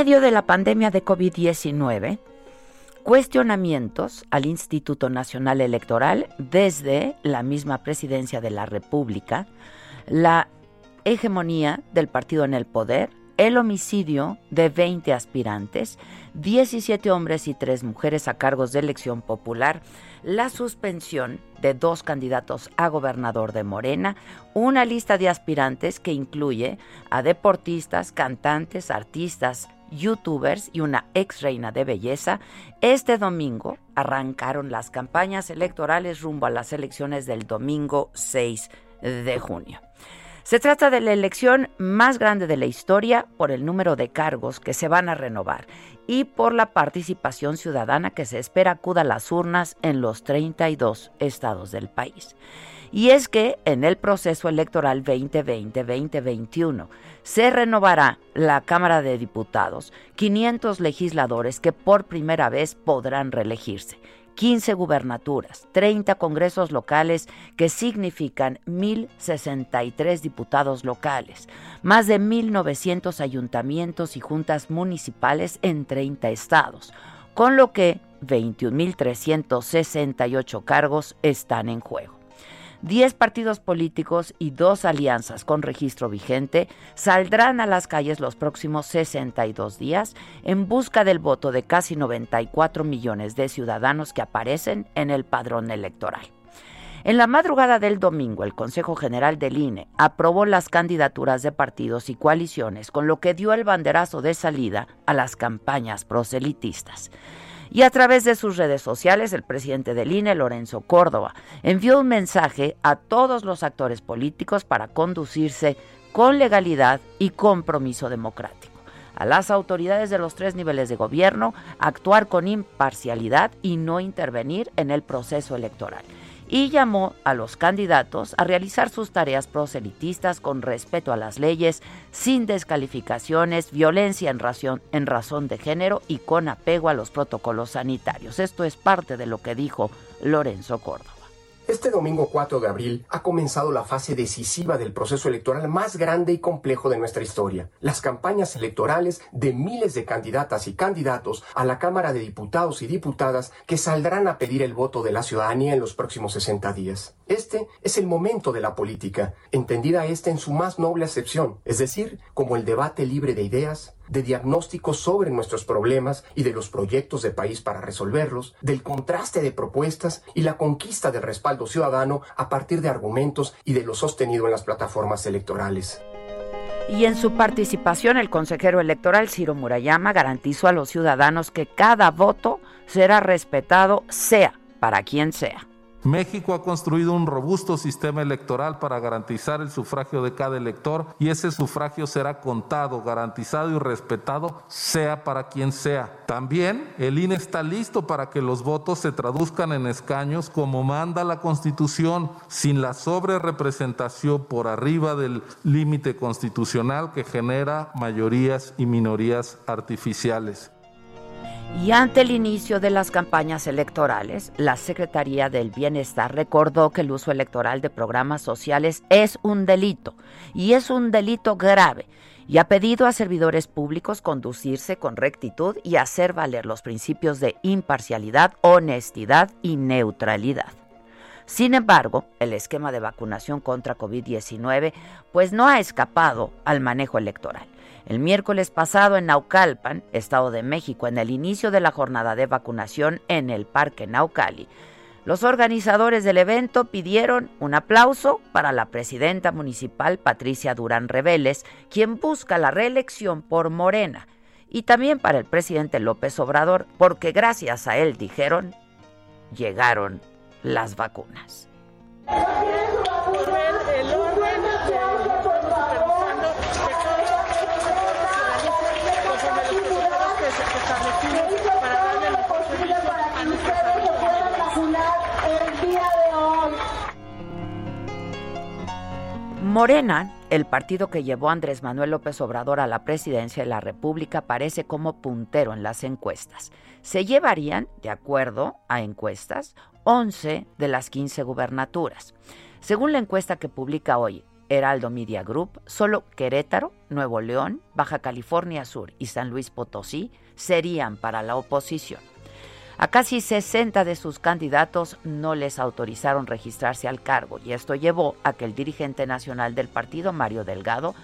Medio de la pandemia de COVID-19, cuestionamientos al Instituto Nacional Electoral desde la misma presidencia de la República, la hegemonía del partido en el poder, el homicidio de 20 aspirantes, 17 hombres y 3 mujeres a cargos de elección popular, la suspensión de dos candidatos a gobernador de Morena, una lista de aspirantes que incluye a deportistas, cantantes, artistas, youtubers y una ex reina de belleza, este domingo arrancaron las campañas electorales rumbo a las elecciones del domingo 6 de junio. Se trata de la elección más grande de la historia por el número de cargos que se van a renovar y por la participación ciudadana que se espera acuda a las urnas en los 32 estados del país. Y es que en el proceso electoral 2020-2021 se renovará la Cámara de Diputados, 500 legisladores que por primera vez podrán reelegirse. 15 gubernaturas, 30 congresos locales que significan 1.063 diputados locales, más de 1.900 ayuntamientos y juntas municipales en 30 estados, con lo que 21.368 cargos están en juego. 10 partidos políticos y dos alianzas con registro vigente saldrán a las calles los próximos 62 días en busca del voto de casi 94 millones de ciudadanos que aparecen en el padrón electoral. En la madrugada del domingo, el Consejo General del INE aprobó las candidaturas de partidos y coaliciones, con lo que dio el banderazo de salida a las campañas proselitistas. Y a través de sus redes sociales, el presidente del INE, Lorenzo Córdoba, envió un mensaje a todos los actores políticos para conducirse con legalidad y compromiso democrático. A las autoridades de los tres niveles de gobierno, actuar con imparcialidad y no intervenir en el proceso electoral y llamó a los candidatos a realizar sus tareas proselitistas con respeto a las leyes, sin descalificaciones, violencia en razón, en razón de género y con apego a los protocolos sanitarios. Esto es parte de lo que dijo Lorenzo Córdoba. Este domingo 4 de abril ha comenzado la fase decisiva del proceso electoral más grande y complejo de nuestra historia. Las campañas electorales de miles de candidatas y candidatos a la Cámara de Diputados y Diputadas que saldrán a pedir el voto de la ciudadanía en los próximos 60 días. Este es el momento de la política, entendida esta en su más noble acepción, es decir, como el debate libre de ideas, de diagnósticos sobre nuestros problemas y de los proyectos de país para resolverlos, del contraste de propuestas y la conquista del respaldo ciudadano a partir de argumentos y de lo sostenido en las plataformas electorales. Y en su participación, el consejero electoral Ciro Murayama garantizó a los ciudadanos que cada voto será respetado, sea para quien sea. México ha construido un robusto sistema electoral para garantizar el sufragio de cada elector y ese sufragio será contado, garantizado y respetado, sea para quien sea. También el INE está listo para que los votos se traduzcan en escaños como manda la Constitución, sin la sobrerepresentación por arriba del límite constitucional que genera mayorías y minorías artificiales. Y ante el inicio de las campañas electorales, la Secretaría del Bienestar recordó que el uso electoral de programas sociales es un delito y es un delito grave y ha pedido a servidores públicos conducirse con rectitud y hacer valer los principios de imparcialidad, honestidad y neutralidad. Sin embargo, el esquema de vacunación contra COVID-19 pues no ha escapado al manejo electoral. El miércoles pasado en Naucalpan, Estado de México, en el inicio de la jornada de vacunación en el Parque Naucali, los organizadores del evento pidieron un aplauso para la presidenta municipal Patricia Durán Reveles, quien busca la reelección por Morena, y también para el presidente López Obrador, porque gracias a él, dijeron, llegaron las vacunas. Morena, el partido que llevó a Andrés Manuel López Obrador a la presidencia de la República, parece como puntero en las encuestas. Se llevarían, de acuerdo a encuestas, 11 de las 15 gubernaturas. Según la encuesta que publica hoy Heraldo Media Group, solo Querétaro, Nuevo León, Baja California Sur y San Luis Potosí serían para la oposición. A casi 60 de sus candidatos no les autorizaron registrarse al cargo y esto llevó a que el dirigente nacional del partido, Mario Delgado,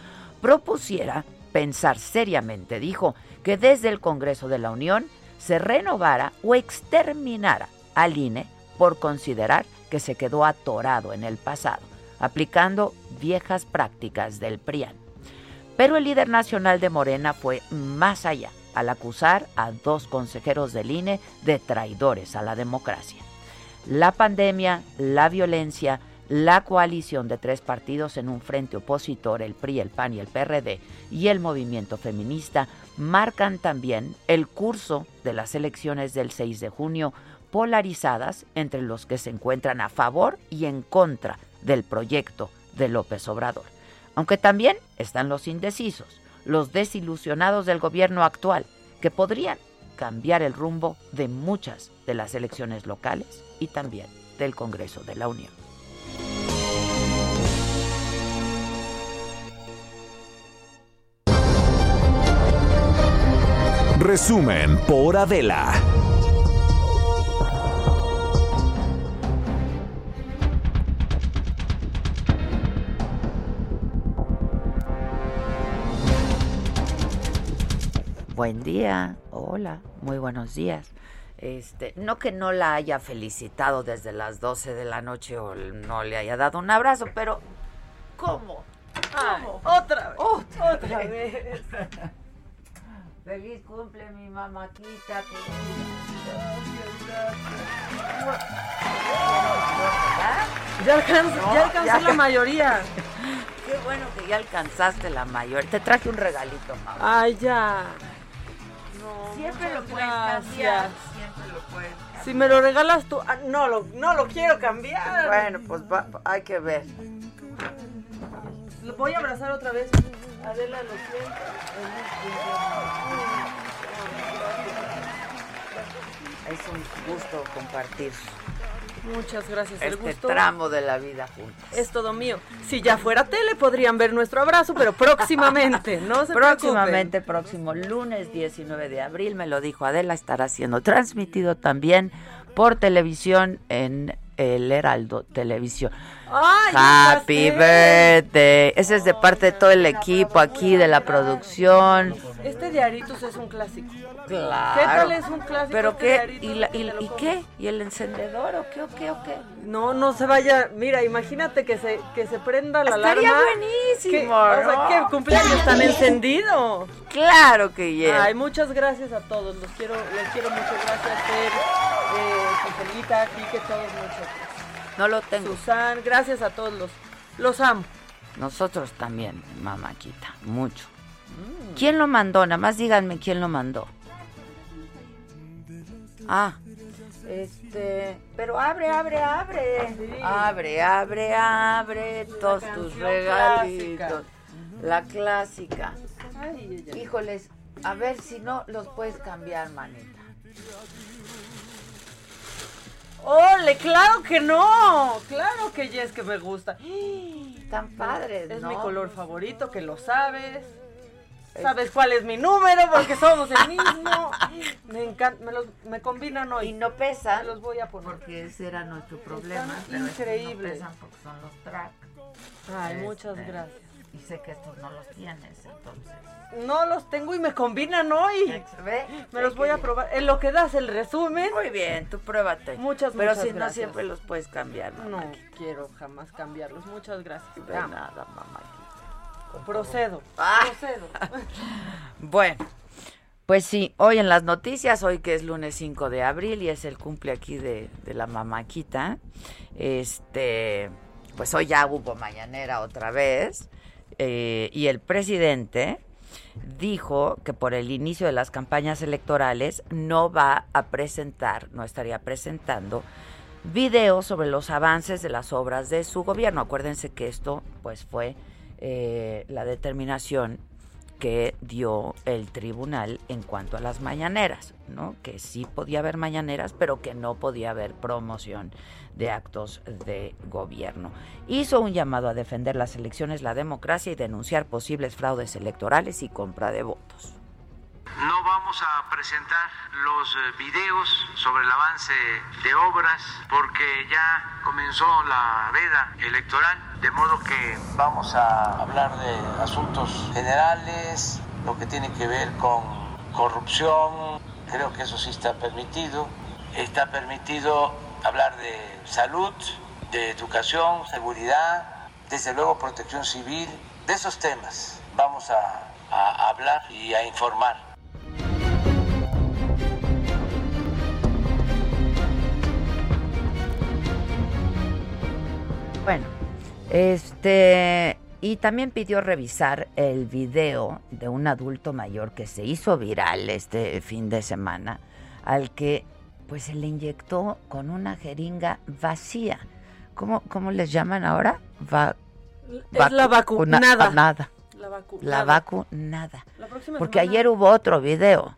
propusiera pensar seriamente, dijo, que desde el Congreso de la Unión se renovara o exterminara al INE por considerar que se quedó atorado en el pasado, aplicando viejas prácticas del PRIAN. Pero el líder nacional de Morena fue más allá al acusar a dos consejeros del INE de traidores a la democracia. La pandemia, la violencia, la coalición de tres partidos en un frente opositor, el PRI, el PAN y el PRD, y el movimiento feminista, marcan también el curso de las elecciones del 6 de junio, polarizadas entre los que se encuentran a favor y en contra del proyecto de López Obrador. Aunque también están los indecisos, los desilusionados del gobierno actual, que podrían cambiar el rumbo de muchas de las elecciones locales y también del Congreso de la Unión. Resumen por Adela. Buen día, hola, muy buenos días. Este, no que no la haya felicitado desde las 12 de la noche o no le haya dado un abrazo, pero ¿cómo? ¿Cómo? otra vez. Otra, vez. Feliz cumple mi mamáquita. Ya, alcanz, ya alcancé la mayoría. Qué bueno que ya alcanzaste la mayoría. Te traje un regalito, mamá. Ay, ya. Siempre lo puedes cambiar. Siempre lo puedes cambiar. Si me lo regalas tú, ah, no, lo, no lo quiero cambiar. Bueno, pues hay que ver. Lo voy a abrazar otra vez. Adela, lo siento. Es un gusto compartir. Muchas gracias. El este gusto tramo de la vida juntos. Es todo mío. Si ya fuera tele podrían ver nuestro abrazo, pero próximamente, no se Próximamente, próximo lunes 19 de abril, me lo dijo Adela, estará siendo transmitido también por televisión en el Heraldo Televisión. Happy birthday. Ese es de parte de todo el equipo aquí de la producción. Este diaritos es un clásico. Claro. ¿Qué tal es un clásico? ¿Pero este qué? ¿Y, la- y- y qué? ¿Y el encendedor o qué o qué o qué? No, no se vaya. Mira, imagínate que se que se prenda la Estaría alarma. buenísimo, Que- O sea, que cumpleaños tan encendido. Claro que yeah. Ay, muchas gracias a todos. Los quiero, les quiero mucho. Gracias, Fer, eh, Angelita, Quique, todos muchos. No lo tengo. Susan, gracias a todos los. Los amo. Nosotros también, mamáquita, mucho. ¿Quién lo mandó? Nada más díganme quién lo mandó. Ah, este, pero abre, abre, abre. Abre, abre, abre todos tus regalitos. clásica. La clásica. Ay. Híjoles, a ver si no los puedes cambiar, manita. ¡Ole! ¡Claro que no! ¡Claro que ya es que me gusta! Tan padres, Es ¿no? mi color favorito, que lo sabes. ¿Sabes cuál es mi número? Porque somos el mismo. Me encanta, me, los, me combinan hoy. Y no pesan. Me los voy a poner. Porque ese era nuestro problema. Increíbles. No pesan porque son los track. Ay, muchas Este, gracias. Y sé que estos no los tienes, entonces. No los tengo y me combinan hoy. ¿Ve? Me los voy a probar. En lo que das el resumen. Muy bien, tú pruébate. Muchas, Pero muchas si no siempre los puedes cambiar, No quiero jamás cambiarlos. Muchas gracias. De nada, mamá. Procedo. Ah. Procedo. Bueno, pues sí, hoy en las noticias, hoy que es lunes 5 de abril y es el cumple aquí de, de la mamaquita, este, pues hoy ya hubo mañanera otra vez eh, y el presidente dijo que por el inicio de las campañas electorales no va a presentar, no estaría presentando videos sobre los avances de las obras de su gobierno. Acuérdense que esto pues fue eh, la determinación que dio el tribunal en cuanto a las mañaneras, ¿no? Que sí podía haber mañaneras, pero que no podía haber promoción de actos de gobierno. Hizo un llamado a defender las elecciones, la democracia y denunciar posibles fraudes electorales y compra de votos. No vamos a presentar los eh, videos sobre el avance de obras porque ya comenzó la veda electoral, de modo que vamos a hablar de asuntos generales, lo que tiene que ver con corrupción, creo que eso sí está permitido. Está permitido hablar de salud, de educación, seguridad, desde luego protección civil, de esos temas vamos a, hablar y a informar. Bueno, este y también pidió revisar el video de un adulto mayor que se hizo viral este fin de semana, al que pues se le inyectó con una jeringa vacía. ¿Cómo, cómo les llaman ahora? Va- Es la vacuna- vacunada. nada. La vacunada. La vacunada. La próxima Porque semana ayer hubo otro video.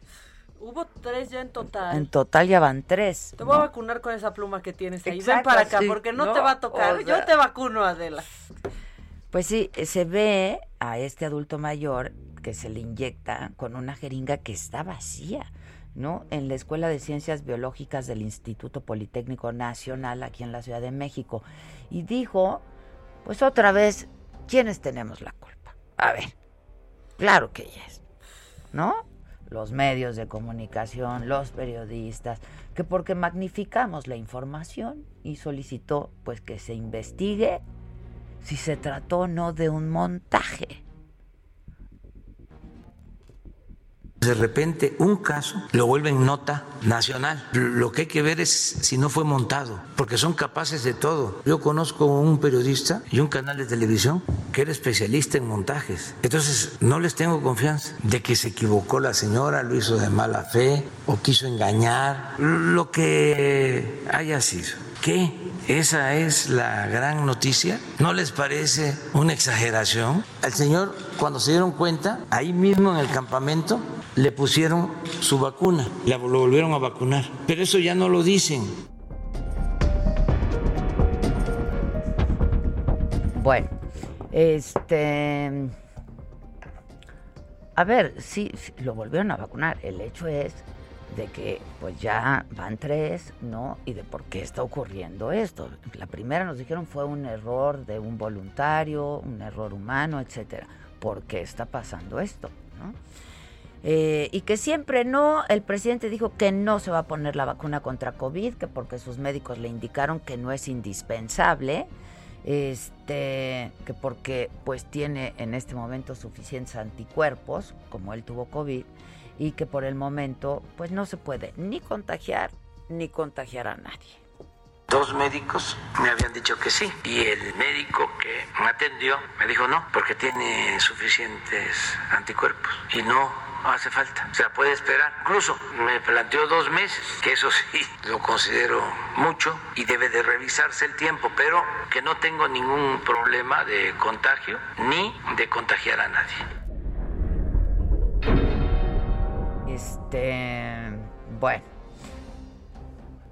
Hubo tres ya en total. En total ya van tres. Te voy a vacunar con esa pluma que tienes ahí. Ven para acá, sí, porque no, ¿no? te va a tocar. O sea- Yo te vacuno, Adela. Pues sí, se ve a este adulto mayor que se le inyecta con una jeringa que está vacía, ¿no? En la Escuela de Ciencias Biológicas del Instituto Politécnico Nacional aquí en la Ciudad de México. Y dijo, pues otra vez, ¿quiénes tenemos la culpa? A ver, claro que ellas, ¿no? Los medios de comunicación, los periodistas, que porque magnificamos la información y solicitó pues que se investigue si se trató o no de un montaje. De repente un caso lo vuelven nota nacional. Lo que hay que ver es si no fue montado, porque son capaces de todo. Yo conozco un periodista y un canal de televisión que era especialista en montajes. Entonces no les tengo confianza de que se equivocó la señora, lo hizo de mala fe o quiso engañar, lo que haya sido. ¿Qué? Esa es la gran noticia. ¿No les parece una exageración? Al señor, cuando se dieron cuenta, ahí mismo en el campamento, le pusieron su vacuna, la- lo volvieron a vacunar. Pero eso ya no lo dicen. Bueno, este... A ver, sí, sí, lo volvieron a vacunar. El hecho es de que pues ya van tres, ¿no? Y de por qué está ocurriendo esto. La primera nos dijeron fue un error de un voluntario, un error humano, etcétera. ¿Por qué está pasando esto? ¿no? Eh, y que siempre no, el presidente dijo que no se va a poner la vacuna contra COVID, que porque sus médicos le indicaron que no es indispensable, este, que porque pues tiene en este momento suficientes anticuerpos, como él tuvo COVID, y que por el momento pues no se puede ni contagiar ni contagiar a nadie. Dos médicos me habían dicho que sí y el médico que me atendió me dijo no porque tiene suficientes anticuerpos y no hace falta. O sea, puede esperar. Incluso me planteó dos meses, que eso sí lo considero mucho y debe de revisarse el tiempo, pero que no tengo ningún problema de contagio ni de contagiar a nadie. Este, bueno,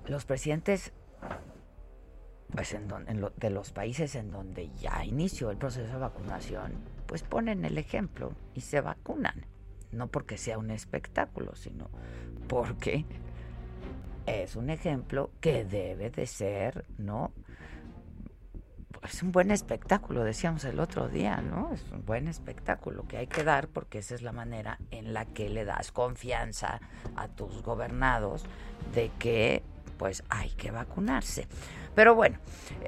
los presidentes pues en, de los países en donde ya inició el proceso de vacunación, pues ponen el ejemplo y se vacunan. No porque sea un espectáculo, sino porque es un ejemplo que debe de ser, ¿no? Es un buen espectáculo, decíamos el otro día, ¿no? Es un buen espectáculo que hay que dar porque esa es la manera en la que le das confianza a tus gobernados de que pues hay que vacunarse. Pero bueno,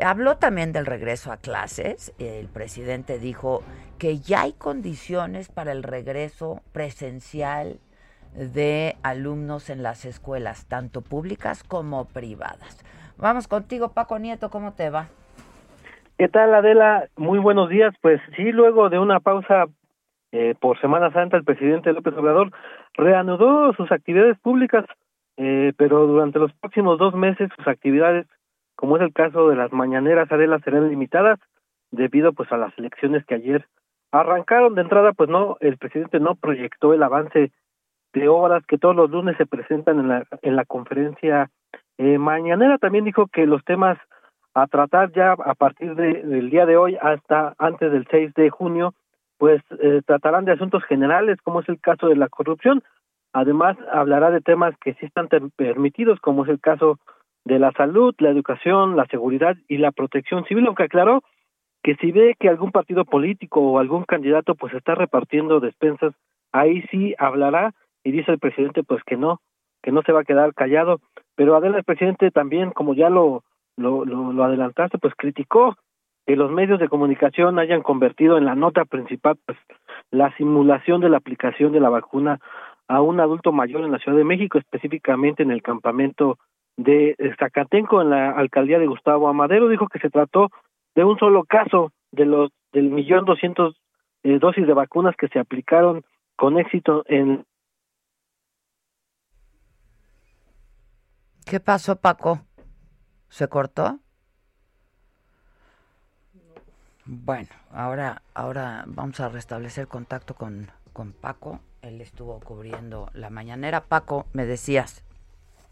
habló también del regreso a clases. El presidente dijo que ya hay condiciones para el regreso presencial de alumnos en las escuelas, tanto públicas como privadas. Vamos contigo, Paco Nieto, ¿cómo te va? ¿Qué tal, Adela? Muy buenos días. Pues sí, luego de una pausa eh, por Semana Santa, el presidente López Obrador reanudó sus actividades públicas, eh, pero durante los próximos dos meses sus actividades como es el caso de las mañaneras, Adela, serán limitadas debido pues a las elecciones que ayer arrancaron de entrada, pues no, el presidente no proyectó el avance de obras que todos los lunes se presentan en la, en la conferencia eh, mañanera. También dijo que los temas a tratar ya a partir de, del día de hoy hasta antes del 6 de junio, pues eh, tratarán de asuntos generales, como es el caso de la corrupción. Además, hablará de temas que sí están permitidos, como es el caso de la salud, la educación, la seguridad y la protección civil, aunque aclaró que si ve que algún partido político o algún candidato pues está repartiendo despensas, ahí sí hablará y dice el presidente pues que no, que no se va a quedar callado, pero Adela el presidente también como ya lo lo, lo, lo adelantaste pues criticó que los medios de comunicación hayan convertido en la nota principal pues la simulación de la aplicación de la vacuna a un adulto mayor en la Ciudad de México, específicamente en el campamento de Zacatenco en la alcaldía de Gustavo Amadero dijo que se trató de un solo caso de los del millón doscientos eh, dosis de vacunas que se aplicaron con éxito en ¿Qué pasó, Paco? ¿Se cortó? Bueno, ahora, ahora vamos a restablecer contacto con, con Paco. Él estuvo cubriendo la mañanera. Paco, me decías.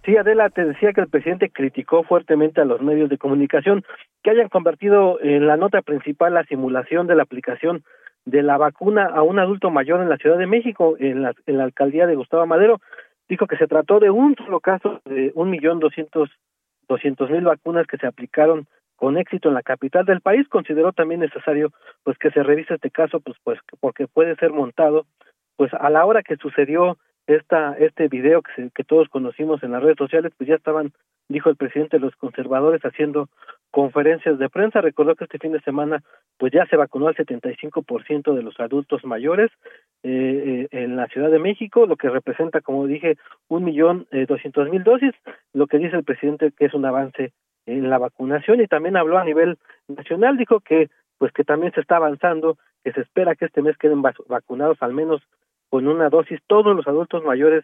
Sí, Adela, te decía que el presidente criticó fuertemente a los medios de comunicación que hayan convertido en la nota principal la simulación de la aplicación de la vacuna a un adulto mayor en la Ciudad de México, en la, en la alcaldía de Gustavo Madero. Dijo que se trató de un solo caso de un millón doscientos doscientos mil vacunas que se aplicaron con éxito en la capital del país. Consideró también necesario pues que se revise este caso, pues pues porque puede ser montado pues a la hora que sucedió esta este video que, que todos conocimos en las redes sociales pues ya estaban dijo el presidente los conservadores haciendo conferencias de prensa. Recordó que este fin de semana pues ya se vacunó al 75% de los adultos mayores eh, eh, en la Ciudad de México lo que representa como dije un millón eh, doscientos mil dosis lo que dice el presidente que es un avance en la vacunación. Y también habló a nivel nacional dijo que pues que también se está avanzando que se espera que este mes queden vacunados al menos con una dosis todos los adultos mayores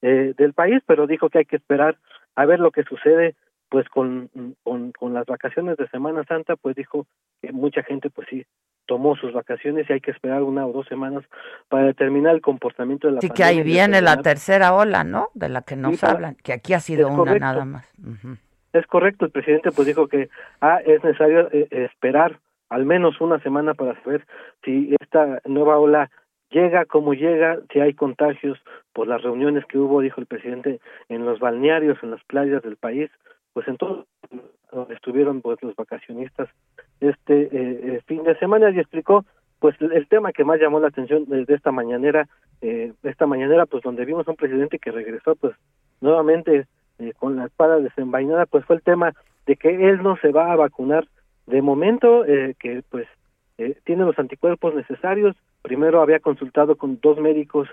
eh, del país, pero dijo que hay que esperar a ver lo que sucede pues con, con, con las vacaciones de Semana Santa, pues dijo que mucha gente pues sí tomó sus vacaciones y hay que esperar una o dos semanas para determinar el comportamiento de la Sí, que ahí viene la tercera ola, ¿no? De la que nos hablan, que aquí ha sido una nada más. Es correcto, el presidente pues dijo que ah, es necesario eh, esperar al menos una semana para saber si esta nueva ola llega como llega, si hay contagios por las reuniones que hubo, dijo el presidente, en los balnearios, en las playas del país, pues en todo donde estuvieron pues los vacacionistas este eh, eh, fin de semana y explicó pues el tema que más llamó la atención de, esta mañanera eh, esta mañanera pues donde vimos a un presidente que regresó pues nuevamente eh, con la espada desenvainada pues fue el tema de que él no se va a vacunar de momento eh, que pues eh, tiene los anticuerpos necesarios. Primero había consultado con dos médicos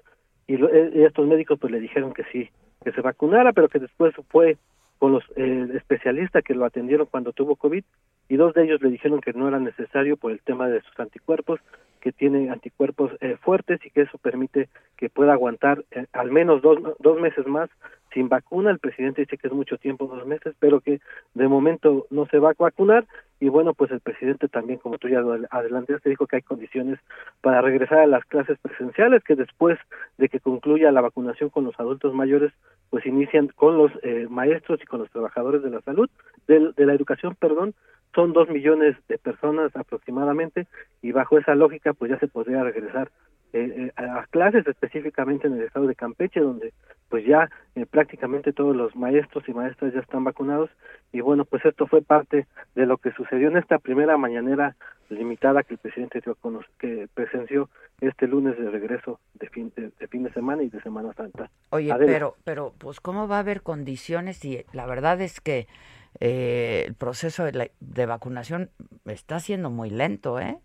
y, eh, estos médicos pues le dijeron que sí, que se vacunara, pero que después fue con los eh, especialistas que lo atendieron cuando tuvo COVID y dos de ellos le dijeron que no era necesario por el tema de sus anticuerpos, que tiene anticuerpos eh, fuertes y que eso permite que pueda aguantar eh, al menos dos, dos meses más sin vacuna. El presidente dice que es mucho tiempo, dos meses, pero que de momento no se va a vacunar. Y bueno, pues el presidente también, como tú ya adelantaste, dijo que hay condiciones para regresar a las clases presenciales, que después de que concluya la vacunación con los adultos mayores, pues inician con los eh, maestros y con los trabajadores de la salud, de, de la educación, perdón, son dos millones de personas aproximadamente y bajo esa lógica pues ya se podría regresar eh, eh, a clases específicamente en el estado de Campeche donde pues ya eh, prácticamente todos los maestros y maestras ya están vacunados. Y bueno pues esto fue parte de lo que sucedió en esta primera mañanera limitada que el presidente dio que presenció este lunes de regreso de fin de, fin de semana y de Semana Santa. Oye, pero pero pues cómo va a haber condiciones y la verdad es que eh, el proceso de, de, vacunación está siendo muy lento, ¿eh?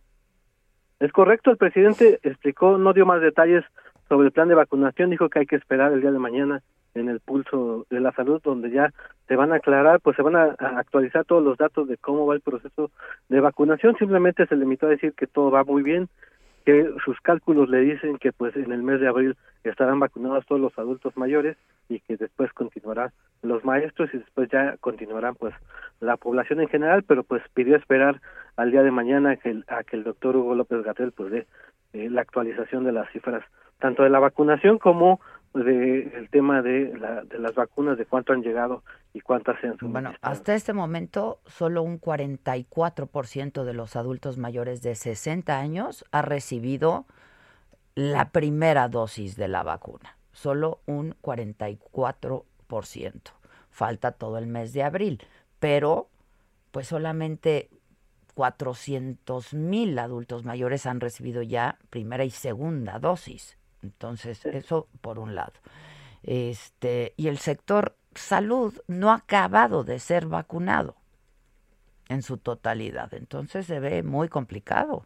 Es correcto, el presidente explicó, no dio más detalles sobre el plan de vacunación, dijo que hay que esperar el día de mañana en el pulso de la salud, donde ya se van a aclarar, pues se van a, actualizar todos los datos de cómo va el proceso de vacunación. Simplemente se limitó a decir que todo va muy bien, que sus cálculos le dicen que pues en el mes de abril estarán vacunados todos los adultos mayores y que después continuarán los maestros y después ya continuarán pues la población en general, pero pues pidió esperar al día de mañana que a que el doctor Hugo López Gatel pues dé eh, la actualización de las cifras tanto de la vacunación como de el tema de, la, de las vacunas, de cuánto han llegado y cuántas se han Bueno, hasta este momento solo un 44% de los adultos mayores de 60 años ha recibido la primera dosis de la vacuna. Solo un 44%. Falta todo el mes de abril, pero pues solamente 400 mil adultos mayores han recibido ya primera y segunda dosis. Entonces, eso por un lado. Este, y el sector salud no ha acabado de ser vacunado en su totalidad. Entonces se ve muy complicado.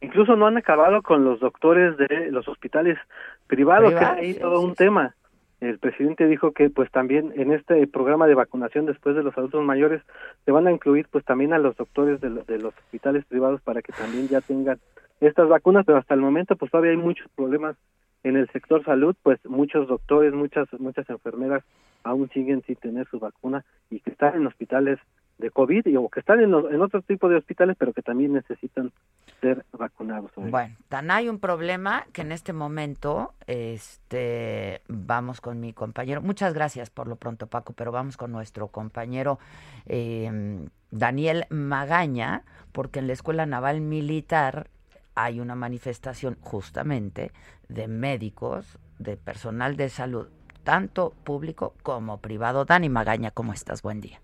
Incluso no han acabado con los doctores de los hospitales privados, que hay todo un tema. El presidente dijo que pues también en este programa de vacunación después de los adultos mayores se van a incluir pues también a los doctores de, de los hospitales privados para que también ya tengan estas vacunas, pero hasta el momento pues todavía hay muchos problemas en el sector salud, pues muchos doctores, muchas muchas enfermeras aún siguen sin tener su vacuna y que están en hospitales de COVID y, o que están en, en otro tipo de hospitales, pero que también necesitan ser vacunados. Bueno, tan hay un problema que en este momento este, vamos con mi compañero. Muchas gracias por lo pronto, Paco, pero vamos con nuestro compañero eh, Daniel Magaña, porque en la Escuela Naval Militar hay una manifestación justamente de médicos, de personal de salud, tanto público como privado. Dani Magaña, ¿cómo estás? Buen día.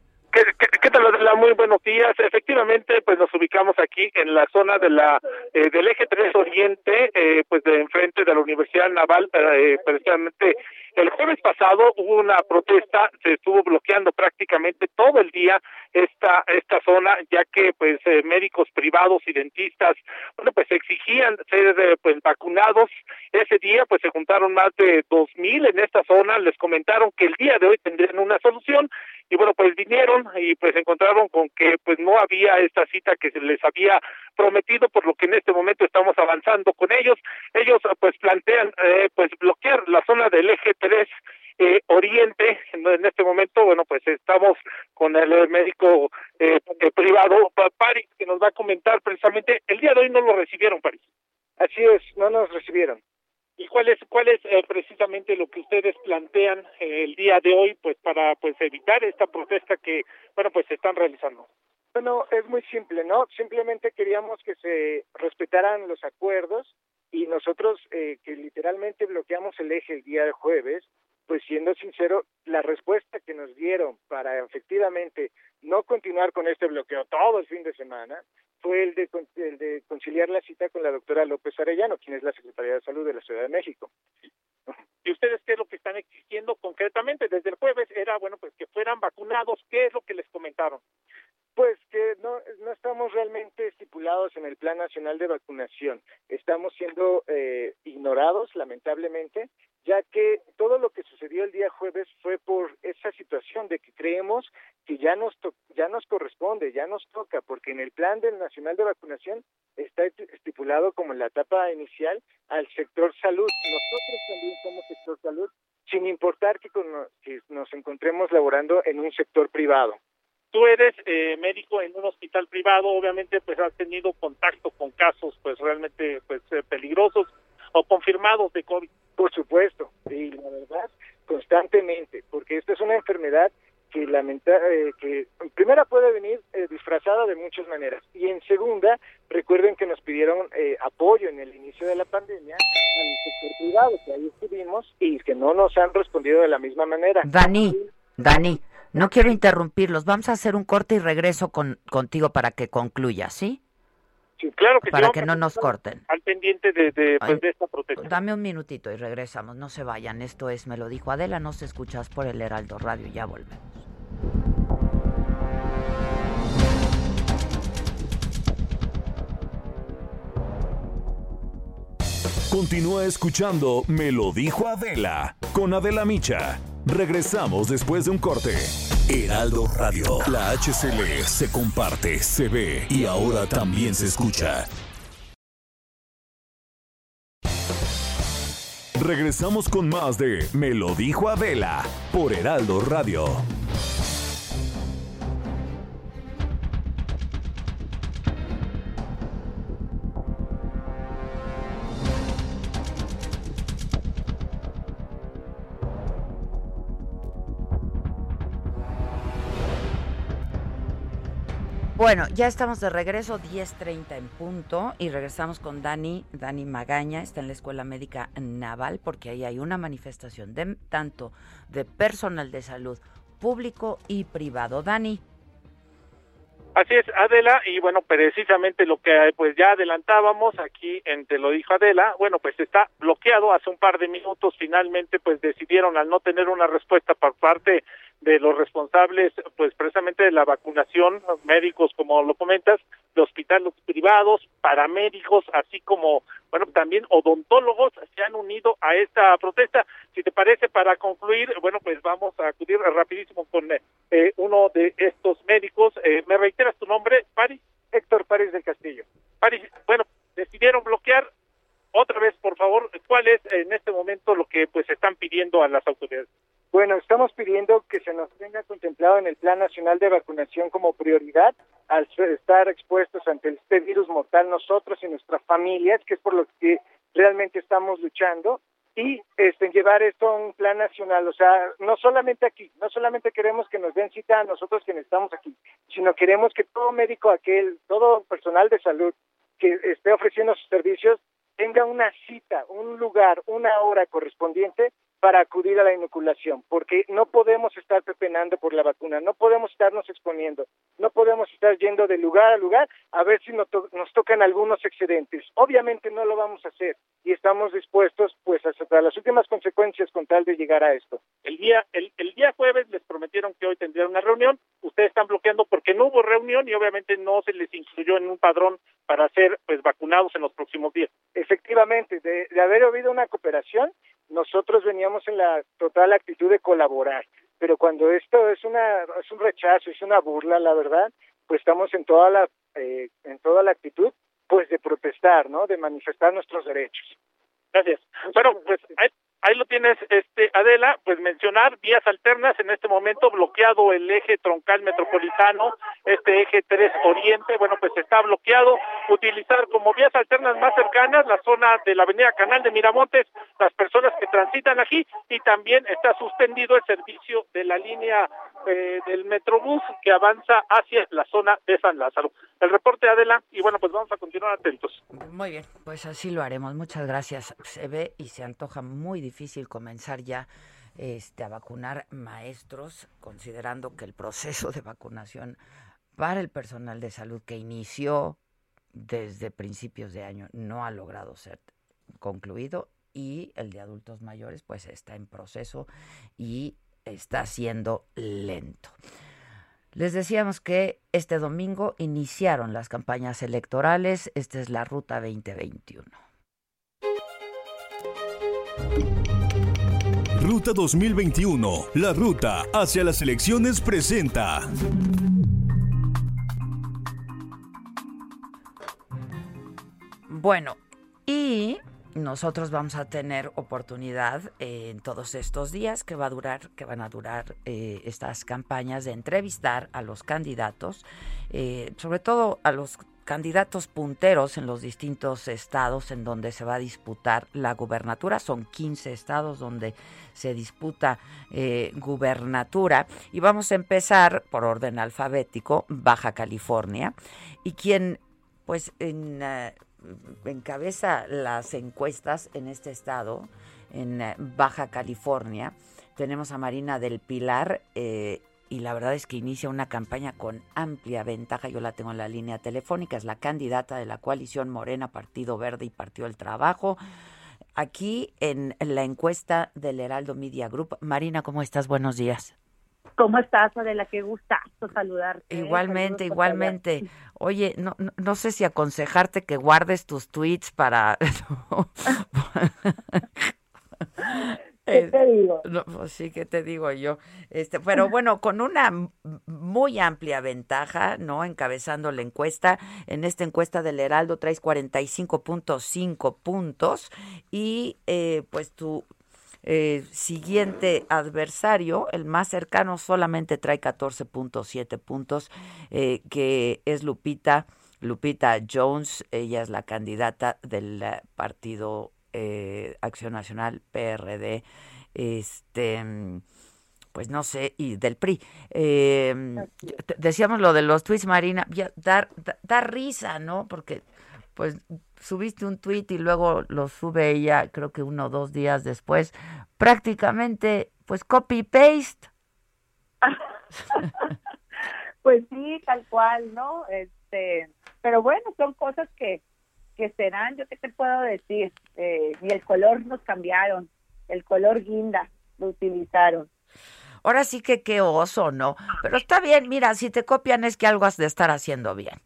¿Qué, tal, Adela? Muy buenos días. Efectivamente, pues nos ubicamos aquí en la zona de la eh, del eje 3 Oriente, eh, pues de enfrente de la Universidad Naval, eh, precisamente el jueves pasado hubo una protesta, se estuvo bloqueando prácticamente todo el día esta esta zona, ya que pues eh, médicos privados y dentistas, bueno, pues exigían ser eh, pues vacunados. Ese día pues se juntaron más de dos mil en esta zona, les comentaron que el día de hoy tendrían una solución y bueno pues vinieron y pues encontraron con que pues no había esta cita que se les había prometido por lo que en este momento estamos avanzando con ellos ellos pues plantean eh, pues bloquear la zona del eje 3 eh, Oriente en este momento bueno pues estamos con el eh, médico eh, privado París que nos va a comentar precisamente el día de hoy no lo recibieron París así es no nos recibieron ¿Y cuál es cuál es eh, precisamente lo que ustedes plantean eh, el día de hoy pues para pues evitar esta protesta que bueno pues se están realizando? Bueno, es muy simple, ¿no? Simplemente queríamos que se respetaran los acuerdos y nosotros eh, que literalmente bloqueamos el eje el día de jueves, pues siendo sincero, la respuesta que nos dieron para efectivamente no continuar con este bloqueo todo el fin de semana fue el de, el de conciliar la cita con la doctora López Arellano, quien es la Secretaría de Salud de la Ciudad de México. ¿Y ustedes qué es lo que están exigiendo concretamente? Desde el jueves era, bueno, pues que fueran vacunados. ¿Qué es lo que les comentaron? Pues que no, no estamos realmente estipulados en el Plan Nacional de Vacunación. Estamos siendo eh, ignorados, lamentablemente, ya que todo lo que sucedió el día jueves fue por esa situación de que creemos que ya nos, to ya nos corresponde, ya nos toca, porque en el Plan del Nacional de Vacunación está estipulado como en la etapa inicial al sector salud. Nosotros también somos sector salud, sin importar que, con, que nos encontremos laborando en un sector privado. Tú eres eh, médico en un hospital privado, obviamente pues has tenido contacto con casos pues realmente pues eh, peligrosos o confirmados de COVID. Por supuesto, y la verdad, constantemente, porque esta es una enfermedad que lamenta eh, que en primera puede venir eh, disfrazada de muchas maneras y en segunda recuerden que nos pidieron eh, apoyo en el inicio de la pandemia al sector privado que ahí estuvimos y que no nos han respondido de la misma manera Dani Dani no quiero interrumpirlos vamos a hacer un corte y regreso con contigo para que concluya sí Sí, claro que para que no nos corten. Al pendiente de, de, pues, de, esta protesta. Dame un minutito y regresamos. No se vayan. Esto es Me lo dijo Adela. No se escuchas por el Heraldo Radio. Ya volvemos. Continúa escuchando Me lo dijo Adela con Adela Micha. Regresamos después de un corte. Heraldo Radio. La HCL se comparte, se ve y ahora también se escucha. Regresamos con más de Me lo dijo Adela por Heraldo Radio. Bueno, ya estamos de regreso, 10.30 en punto, y regresamos con Dani, Dani Magaña, está en la Escuela Médica Naval, porque ahí hay una manifestación de tanto de personal de salud público y privado. Dani. Así es, Adela, y bueno, precisamente lo que pues ya adelantábamos aquí en Te lo dijo Adela, bueno, pues está bloqueado hace un par de minutos, finalmente pues decidieron al no tener una respuesta por parte de los responsables, pues precisamente de la vacunación, médicos, como lo comentas, de hospitales privados, paramédicos, así como, bueno, también odontólogos se han unido a esta protesta. Si te parece, para concluir, bueno, pues vamos a acudir rapidísimo con eh, uno de estos médicos. Eh, ¿Me reiteras tu nombre, Paris? Héctor Paris del Castillo. Paris, bueno, decidieron bloquear. Otra vez, por favor, ¿cuál es en este momento lo que pues están pidiendo a las autoridades? Bueno, estamos pidiendo que se nos tenga contemplado en el Plan Nacional de Vacunación como prioridad al estar expuestos ante este virus mortal nosotros y nuestras familias, que es por lo que realmente estamos luchando, y este, llevar esto a un plan nacional. O sea, no solamente aquí, no solamente queremos que nos den cita a nosotros quienes estamos aquí, sino queremos que todo médico aquel, todo personal de salud que esté ofreciendo sus servicios tenga una cita, un lugar, una hora correspondiente para acudir a la inoculación, porque no podemos estar pepenando por la vacuna, no podemos estarnos exponiendo, no podemos estar yendo de lugar a lugar a ver si nos, nos tocan algunos excedentes. Obviamente no lo vamos a hacer y estamos dispuestos pues hasta las últimas consecuencias con tal de llegar a esto. El día el, el día jueves les prometieron que hoy tendrían una reunión, ustedes están bloqueando porque no hubo reunión y obviamente no se les incluyó en un padrón para ser pues vacunados en los próximos días. Efectivamente, de, de haber habido una cooperación, nosotros veníamos en la total actitud de colaborar, pero cuando esto es una es un rechazo, es una burla, la verdad, pues estamos en toda la eh, en toda la actitud pues de protestar, ¿no? De manifestar nuestros derechos. Gracias. Bueno, pues ahí, lo tienes, este Adela, pues mencionar vías alternas en este momento bloqueado el eje troncal metropolitano, este eje 3 Oriente, bueno, pues está bloqueado, utilizar como vías alternas más cercanas la zona de la Avenida Canal de Miramontes, las personas que transitan aquí y también está suspendido el servicio de la línea eh, del Metrobús que avanza hacia la zona de San Lázaro. El reporte Adela y bueno, pues vamos a continuar atentos. Muy bien, pues así lo haremos. Muchas gracias. Se ve y se antoja muy difícil comenzar ya este, a vacunar maestros, considerando que el proceso de vacunación para el personal de salud que inició desde principios de año no ha logrado ser concluido y el de adultos mayores pues está en proceso y está siendo lento. Les decíamos que este domingo iniciaron las campañas electorales. Esta es la Ruta 2021. Ruta 2021, la ruta hacia las elecciones presenta. Bueno, y nosotros vamos a tener oportunidad eh, en todos estos días que va a durar, que van a durar eh, estas campañas de entrevistar a los candidatos, eh, sobre todo a los candidatos punteros en los distintos estados en donde se va a disputar la gubernatura. Son 15 estados donde se disputa gubernatura. Y vamos a empezar por orden alfabético, Baja California. Y quien, pues, en encabeza las encuestas en este estado, en eh, Baja California. Tenemos a Marina del Pilar eh, y la verdad es que inicia una campaña con amplia ventaja. Yo la tengo en la línea telefónica, es la candidata de la coalición Morena, Partido Verde y Partido del Trabajo. Aquí en la encuesta del Heraldo Media Group. Marina, ¿cómo estás? Buenos días. ¿Cómo estás, Adela? Qué gustazo saludarte. Igualmente, igualmente. Oye, no, no, sé si aconsejarte que guardes tus tweets para... ¿Qué te digo? pues sí, ¿qué te digo yo? Este, pero bueno, con una muy amplia ventaja, ¿no? Encabezando la encuesta. En esta encuesta del Heraldo traes 45.5 puntos y eh, pues tu eh, siguiente adversario, el más cercano, solamente trae 14.7 puntos, eh, que es Lupita, Lupita Jones. Ella es la candidata del eh, partido Acción Nacional, PRD, este pues no sé, y del PRI. decíamos lo de los tweets, Marina, dar, dar risa, ¿no? Porque pues subiste un tweet y luego lo sube ella, creo que uno o dos días después, prácticamente, pues copy-paste. pues sí, tal cual, ¿no? Este, pero bueno, son cosas que, que serán, yo qué te puedo decir, eh, y el color nos cambiaron, el color guinda lo utilizaron. Ahora sí que qué oso, ¿no? Pero está bien, mira, si te copian es que algo has de estar haciendo bien.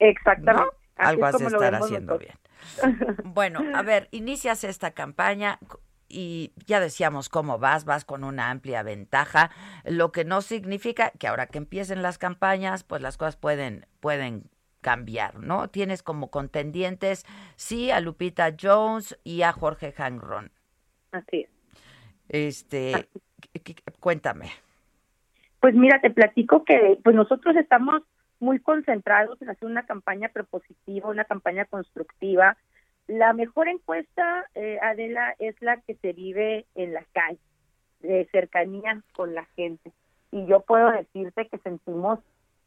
Exactamente. Algo has de estar haciendo bien. Bueno, a ver, inicias esta campaña y ya decíamos cómo vas, vas con una amplia ventaja, lo que no significa que ahora que empiecen las campañas, pues las cosas pueden pueden cambiar, ¿no? Tienes como contendientes sí a Lupita Jones y a Jorge Hangron. Así es. Este, cuéntame. Pues mira, te platico que pues nosotros estamos muy concentrados en hacer una campaña propositiva, una campaña constructiva. La mejor encuesta, eh, Adela, es la que se vive en la calle, de cercanía con la gente. Y yo puedo decirte que sentimos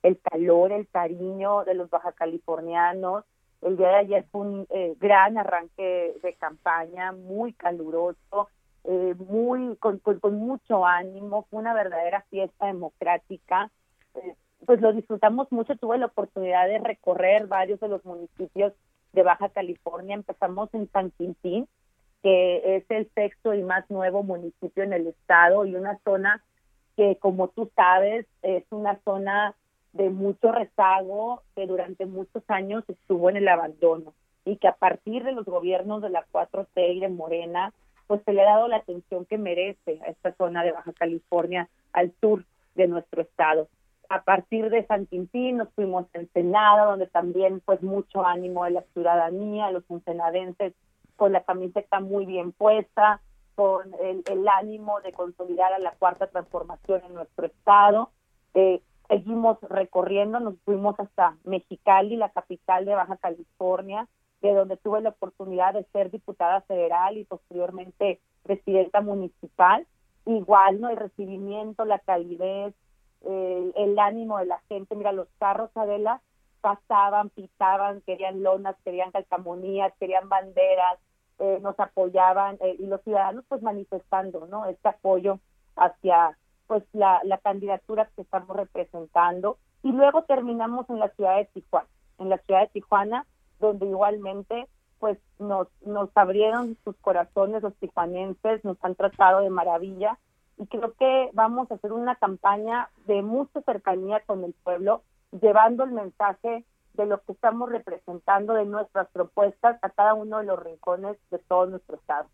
el calor, el cariño de los baja californianos. El día de ayer fue un eh, gran arranque de campaña, muy caluroso, eh, muy con, con, mucho ánimo, fue una verdadera fiesta democrática pues lo disfrutamos mucho. Tuve la oportunidad de recorrer varios de los municipios de Baja California. Empezamos en San Quintín, que es el sexto y más nuevo municipio en el estado y una zona que, como tú sabes, es una zona de mucho rezago que durante muchos años estuvo en el abandono y que a partir de los gobiernos de la 4T y de Morena, pues se le ha dado la atención que merece a esta zona de Baja California al sur de nuestro estado a partir de San Quintín nos fuimos a Ensenada, donde también pues mucho ánimo de la ciudadanía, los ensenadenses con la camiseta muy bien puesta, con el, ánimo de consolidar a la cuarta transformación en nuestro estado. Eh, seguimos recorriendo, nos fuimos hasta Mexicali, la capital de Baja California, de donde tuve la oportunidad de ser diputada federal y posteriormente presidenta municipal. Igual, ¿no? El recibimiento, la calidez, el, ánimo de la gente. Mira, los carros, Adela, pasaban, pisaban, querían lonas, querían calcamonías, querían banderas, eh, nos apoyaban eh, y los ciudadanos pues manifestando, ¿no? Este apoyo hacia pues la, la candidatura que estamos representando y luego terminamos en la ciudad de Tijuana, en la ciudad de Tijuana, donde igualmente pues nos, nos abrieron sus corazones los tijuanenses, nos han tratado de maravilla y creo que vamos a hacer una campaña de mucha cercanía con el pueblo, llevando el mensaje de lo que estamos representando, de nuestras propuestas a cada uno de los rincones de todo nuestro estado.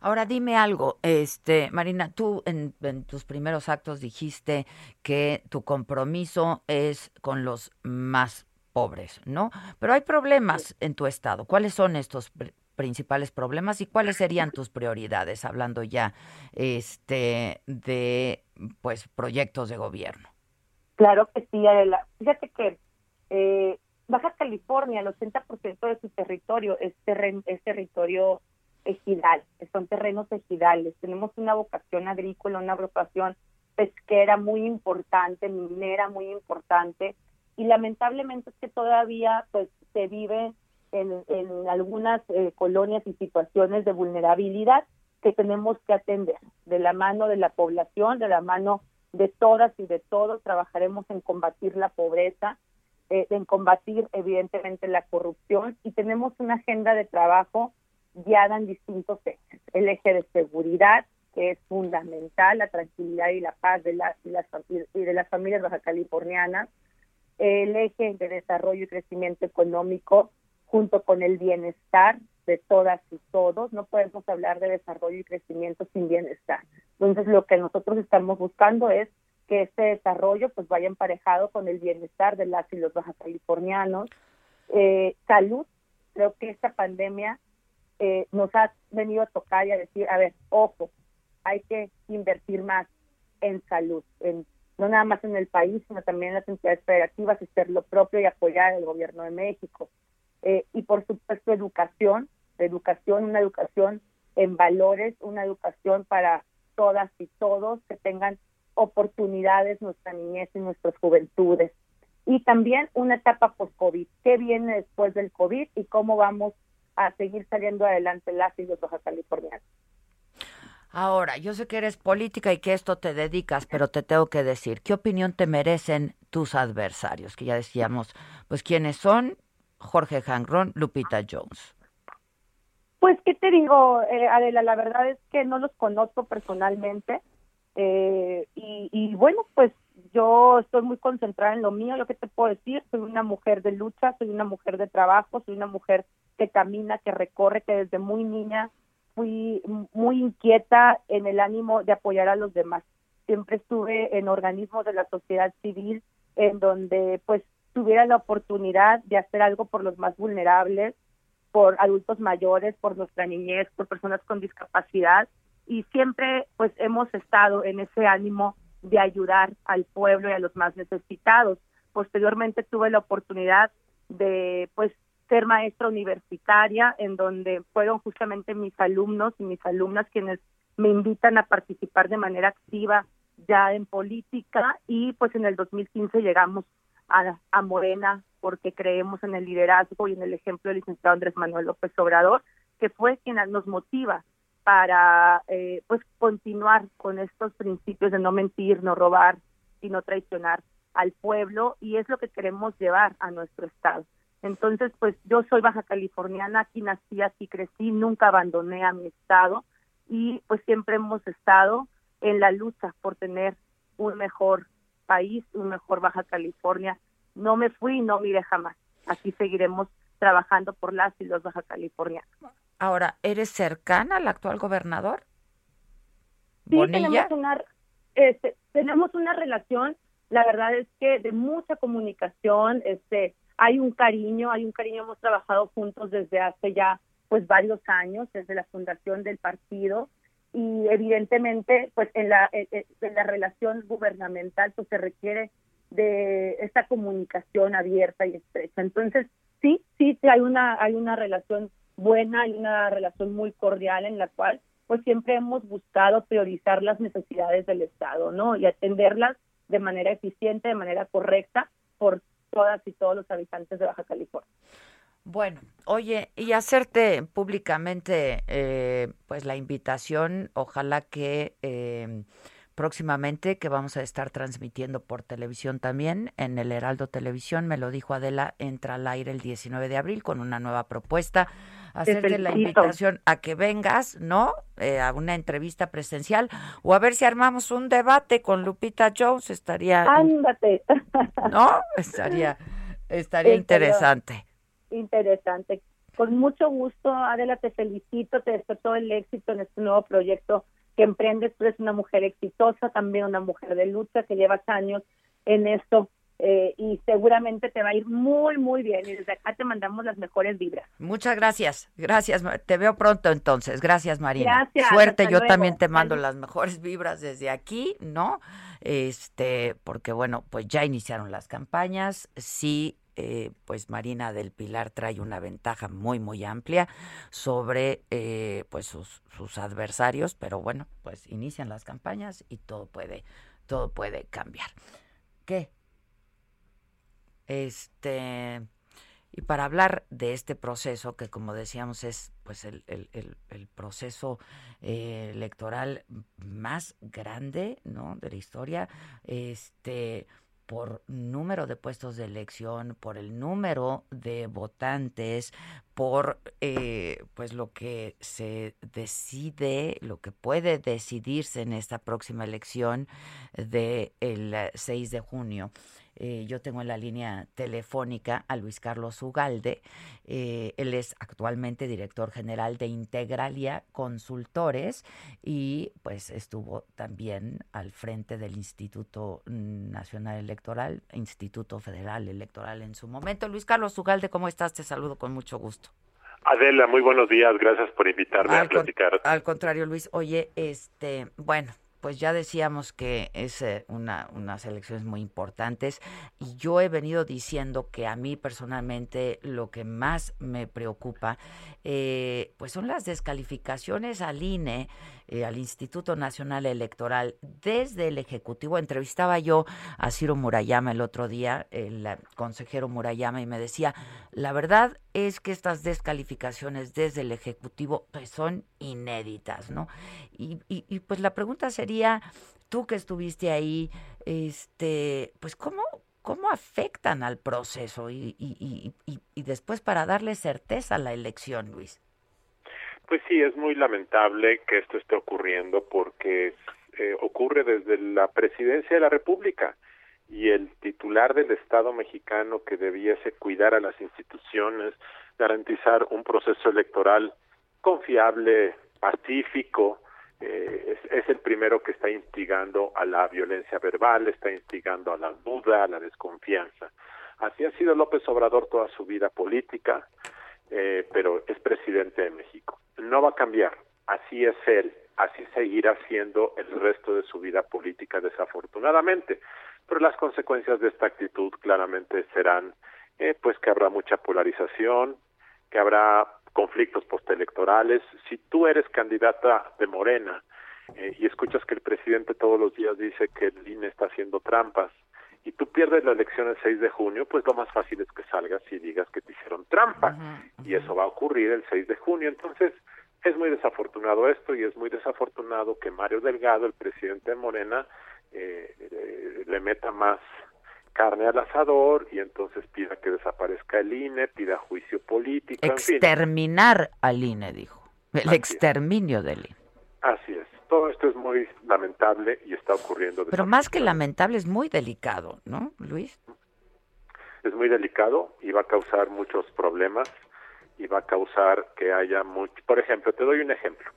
Ahora dime algo, este Marina, tú en, en, tus primeros actos dijiste que tu compromiso es con los más pobres, ¿no? Pero hay problemas en tu estado. ¿Cuáles son estos principales problemas y cuáles serían tus prioridades, hablando ya este de pues proyectos de gobierno? Claro que sí. Fíjate que eh, Baja California, el 80% de su territorio es, es territorio ejidal, son terrenos ejidales. Tenemos una vocación agrícola, una vocación pesquera muy importante, minera muy importante, y lamentablemente es que todavía pues se vive en, algunas eh, colonias y situaciones de vulnerabilidad que tenemos que atender de la mano de la población, de la mano de todas y de todos. Trabajaremos en combatir la pobreza, eh, en combatir evidentemente la corrupción y tenemos una agenda de trabajo guiada en distintos ejes. El eje de seguridad, que es fundamental, la tranquilidad y la paz de las, y, las, y de las familias baja californianas, el eje de desarrollo y crecimiento económico junto con el bienestar de todas y todos. No podemos hablar de desarrollo y crecimiento sin bienestar. Entonces, lo que nosotros estamos buscando es que este desarrollo pues vaya emparejado con el bienestar de las y los baja californianos. Eh, salud, creo que esta pandemia eh, nos ha venido a tocar y a decir, a ver, ojo, hay que invertir más en salud, en, no nada más en el país, sino también en las entidades federativas, hacer lo propio y apoyar al gobierno de México. Eh, y por supuesto educación, educación, una educación en valores, una educación para todas y todos que tengan oportunidades nuestra niñez y nuestras juventudes. Y también una etapa post-COVID. ¿Qué viene después del COVID y cómo vamos a seguir saliendo adelante las y los Baja? Ahora, yo sé que eres política y que esto te dedicas, pero te tengo que decir, ¿qué opinión te merecen tus adversarios? Que ya decíamos, pues quiénes son Jorge Hangron, Lupita Jones. Pues, ¿qué te digo, eh, Adela? La verdad es que no los conozco personalmente. Eh, y, bueno, pues yo estoy muy concentrada en lo mío, lo que te puedo decir, soy una mujer de lucha, soy una mujer de trabajo, soy una mujer que camina, que recorre, que desde muy niña fui muy inquieta en el ánimo de apoyar a los demás. Siempre estuve en organismos de la sociedad civil en donde pues tuviera la oportunidad de hacer algo por los más vulnerables, por adultos mayores, por nuestra niñez, por personas con discapacidad y siempre pues hemos estado en ese ánimo de ayudar al pueblo y a los más necesitados. Posteriormente tuve la oportunidad de pues ser maestra universitaria en donde fueron justamente mis alumnos y mis alumnas quienes me invitan a participar de manera activa ya en política y pues en el 2015 llegamos a, a Morena porque creemos en el liderazgo y en el ejemplo del licenciado Andrés Manuel López Obrador, que fue quien nos motiva para eh, pues continuar con estos principios de no mentir, no robar y no traicionar al pueblo y es lo que queremos llevar a nuestro estado. Entonces, pues yo soy baja californiana, aquí nací, aquí crecí, nunca abandoné a mi estado y pues siempre hemos estado en la lucha por tener un mejor país, un mejor Baja California. No me fui y no miré jamás. Aquí seguiremos trabajando por las y los Baja Californianos. Ahora, ¿eres cercana al actual gobernador? Sí, tenemos una, este, tenemos una relación, la verdad es que de mucha comunicación, este, hay un cariño, hay un cariño, hemos trabajado juntos desde hace ya pues varios años, desde la fundación del partido, y evidentemente pues en la, en la relación gubernamental pues se requiere de esta comunicación abierta y estrecha. Entonces, sí, sí, hay una, hay una relación buena y una relación muy cordial en la cual pues siempre hemos buscado priorizar las necesidades del Estado, ¿no? Y atenderlas de manera eficiente, de manera correcta por todas y todos los habitantes de Baja California. Bueno, oye, y hacerte públicamente eh, pues la invitación, ojalá que eh, próximamente que vamos a estar transmitiendo por televisión también en el Heraldo Televisión, me lo dijo Adela, entra al aire el 19 de abril con una nueva propuesta, hacerte la invitación a que vengas, ¿no? Eh, a una entrevista presencial o a ver si armamos un debate con Lupita Jones, estaría Ándate. ¿No? Estaría estaría interesante. Interesante. Con mucho gusto, Adela, te felicito, te deseo todo el éxito en este nuevo proyecto que emprendes, tú eres una mujer exitosa, también una mujer de lucha, que llevas años en esto eh, y seguramente te va a ir muy, muy bien. Y desde acá te mandamos las mejores vibras. Muchas gracias. Gracias. Te veo pronto entonces. Gracias, Marina. Gracias. Suerte. Yo también te mando las mejores vibras desde aquí, ¿no? Este, porque bueno, pues ya iniciaron las campañas. Sí, eh, pues Marina del Pilar trae una ventaja muy muy amplia sobre eh, pues sus, adversarios, pero bueno, pues inician las campañas y todo puede todo puede cambiar. ¿Qué? Este y para hablar de este proceso que como decíamos es pues el, el, el, proceso eh, electoral más grande no de la historia este por número de puestos de elección, por el número de votantes, por eh, pues lo que se decide, lo que puede decidirse en esta próxima elección del el 6 de junio. Eh, yo tengo en la línea telefónica a Luis Carlos Ugalde. Eh, él es actualmente director general de Integralia Consultores y pues estuvo también al frente del Instituto Nacional Electoral, Instituto Federal Electoral en su momento. Luis Carlos Ugalde, ¿cómo estás? Te saludo con mucho gusto. Adela, muy buenos días, gracias por invitarme a platicar. Al contrario, Luis, oye, este, bueno, pues ya decíamos que es eh, una, unas elecciones muy importantes y yo he venido diciendo que a mí personalmente lo que más me preocupa eh, pues son las descalificaciones al INE eh, al Instituto Nacional Electoral desde el Ejecutivo. Entrevistaba yo a Ciro Murayama el otro día, el consejero Murayama, y me decía, la verdad es que estas descalificaciones desde el Ejecutivo pues, son inéditas, ¿no? Y, y, pues la pregunta sería, tú que estuviste ahí, este, pues cómo, cómo afectan al proceso y, y, después para darle certeza a la elección, Luis. Pues sí, es muy lamentable que esto esté ocurriendo porque eh, ocurre desde la presidencia de la República y el titular del Estado mexicano que debiese cuidar a las instituciones, garantizar un proceso electoral confiable, pacífico, eh, es, el primero que está instigando a la violencia verbal, está instigando a la duda, a la desconfianza. Así ha sido López Obrador toda su vida política, eh, pero es presidente de México. No va a cambiar, así es él, así seguirá siendo el resto de su vida política desafortunadamente, pero las consecuencias de esta actitud claramente serán eh, pues que habrá mucha polarización, que habrá conflictos postelectorales. Si tú eres candidata de Morena eh, y escuchas que el presidente todos los días dice que el INE está haciendo trampas, y tú pierdes la elección el 6 de junio, pues lo más fácil es que salgas y digas que te hicieron trampa. Y eso va a ocurrir el 6 de junio. Entonces, es muy desafortunado esto y es muy desafortunado que Mario Delgado, el presidente de Morena, eh, eh, le meta más carne al asador y entonces pida que desaparezca el INE, pida juicio político. Exterminar al INE, dijo. El exterminio del INE. Así es todo esto es muy lamentable y está ocurriendo. Pero más que lamentable es muy delicado, ¿no, Luis? Es muy delicado y va a causar muchos problemas y va a causar que haya mucho. Por ejemplo, te doy un ejemplo.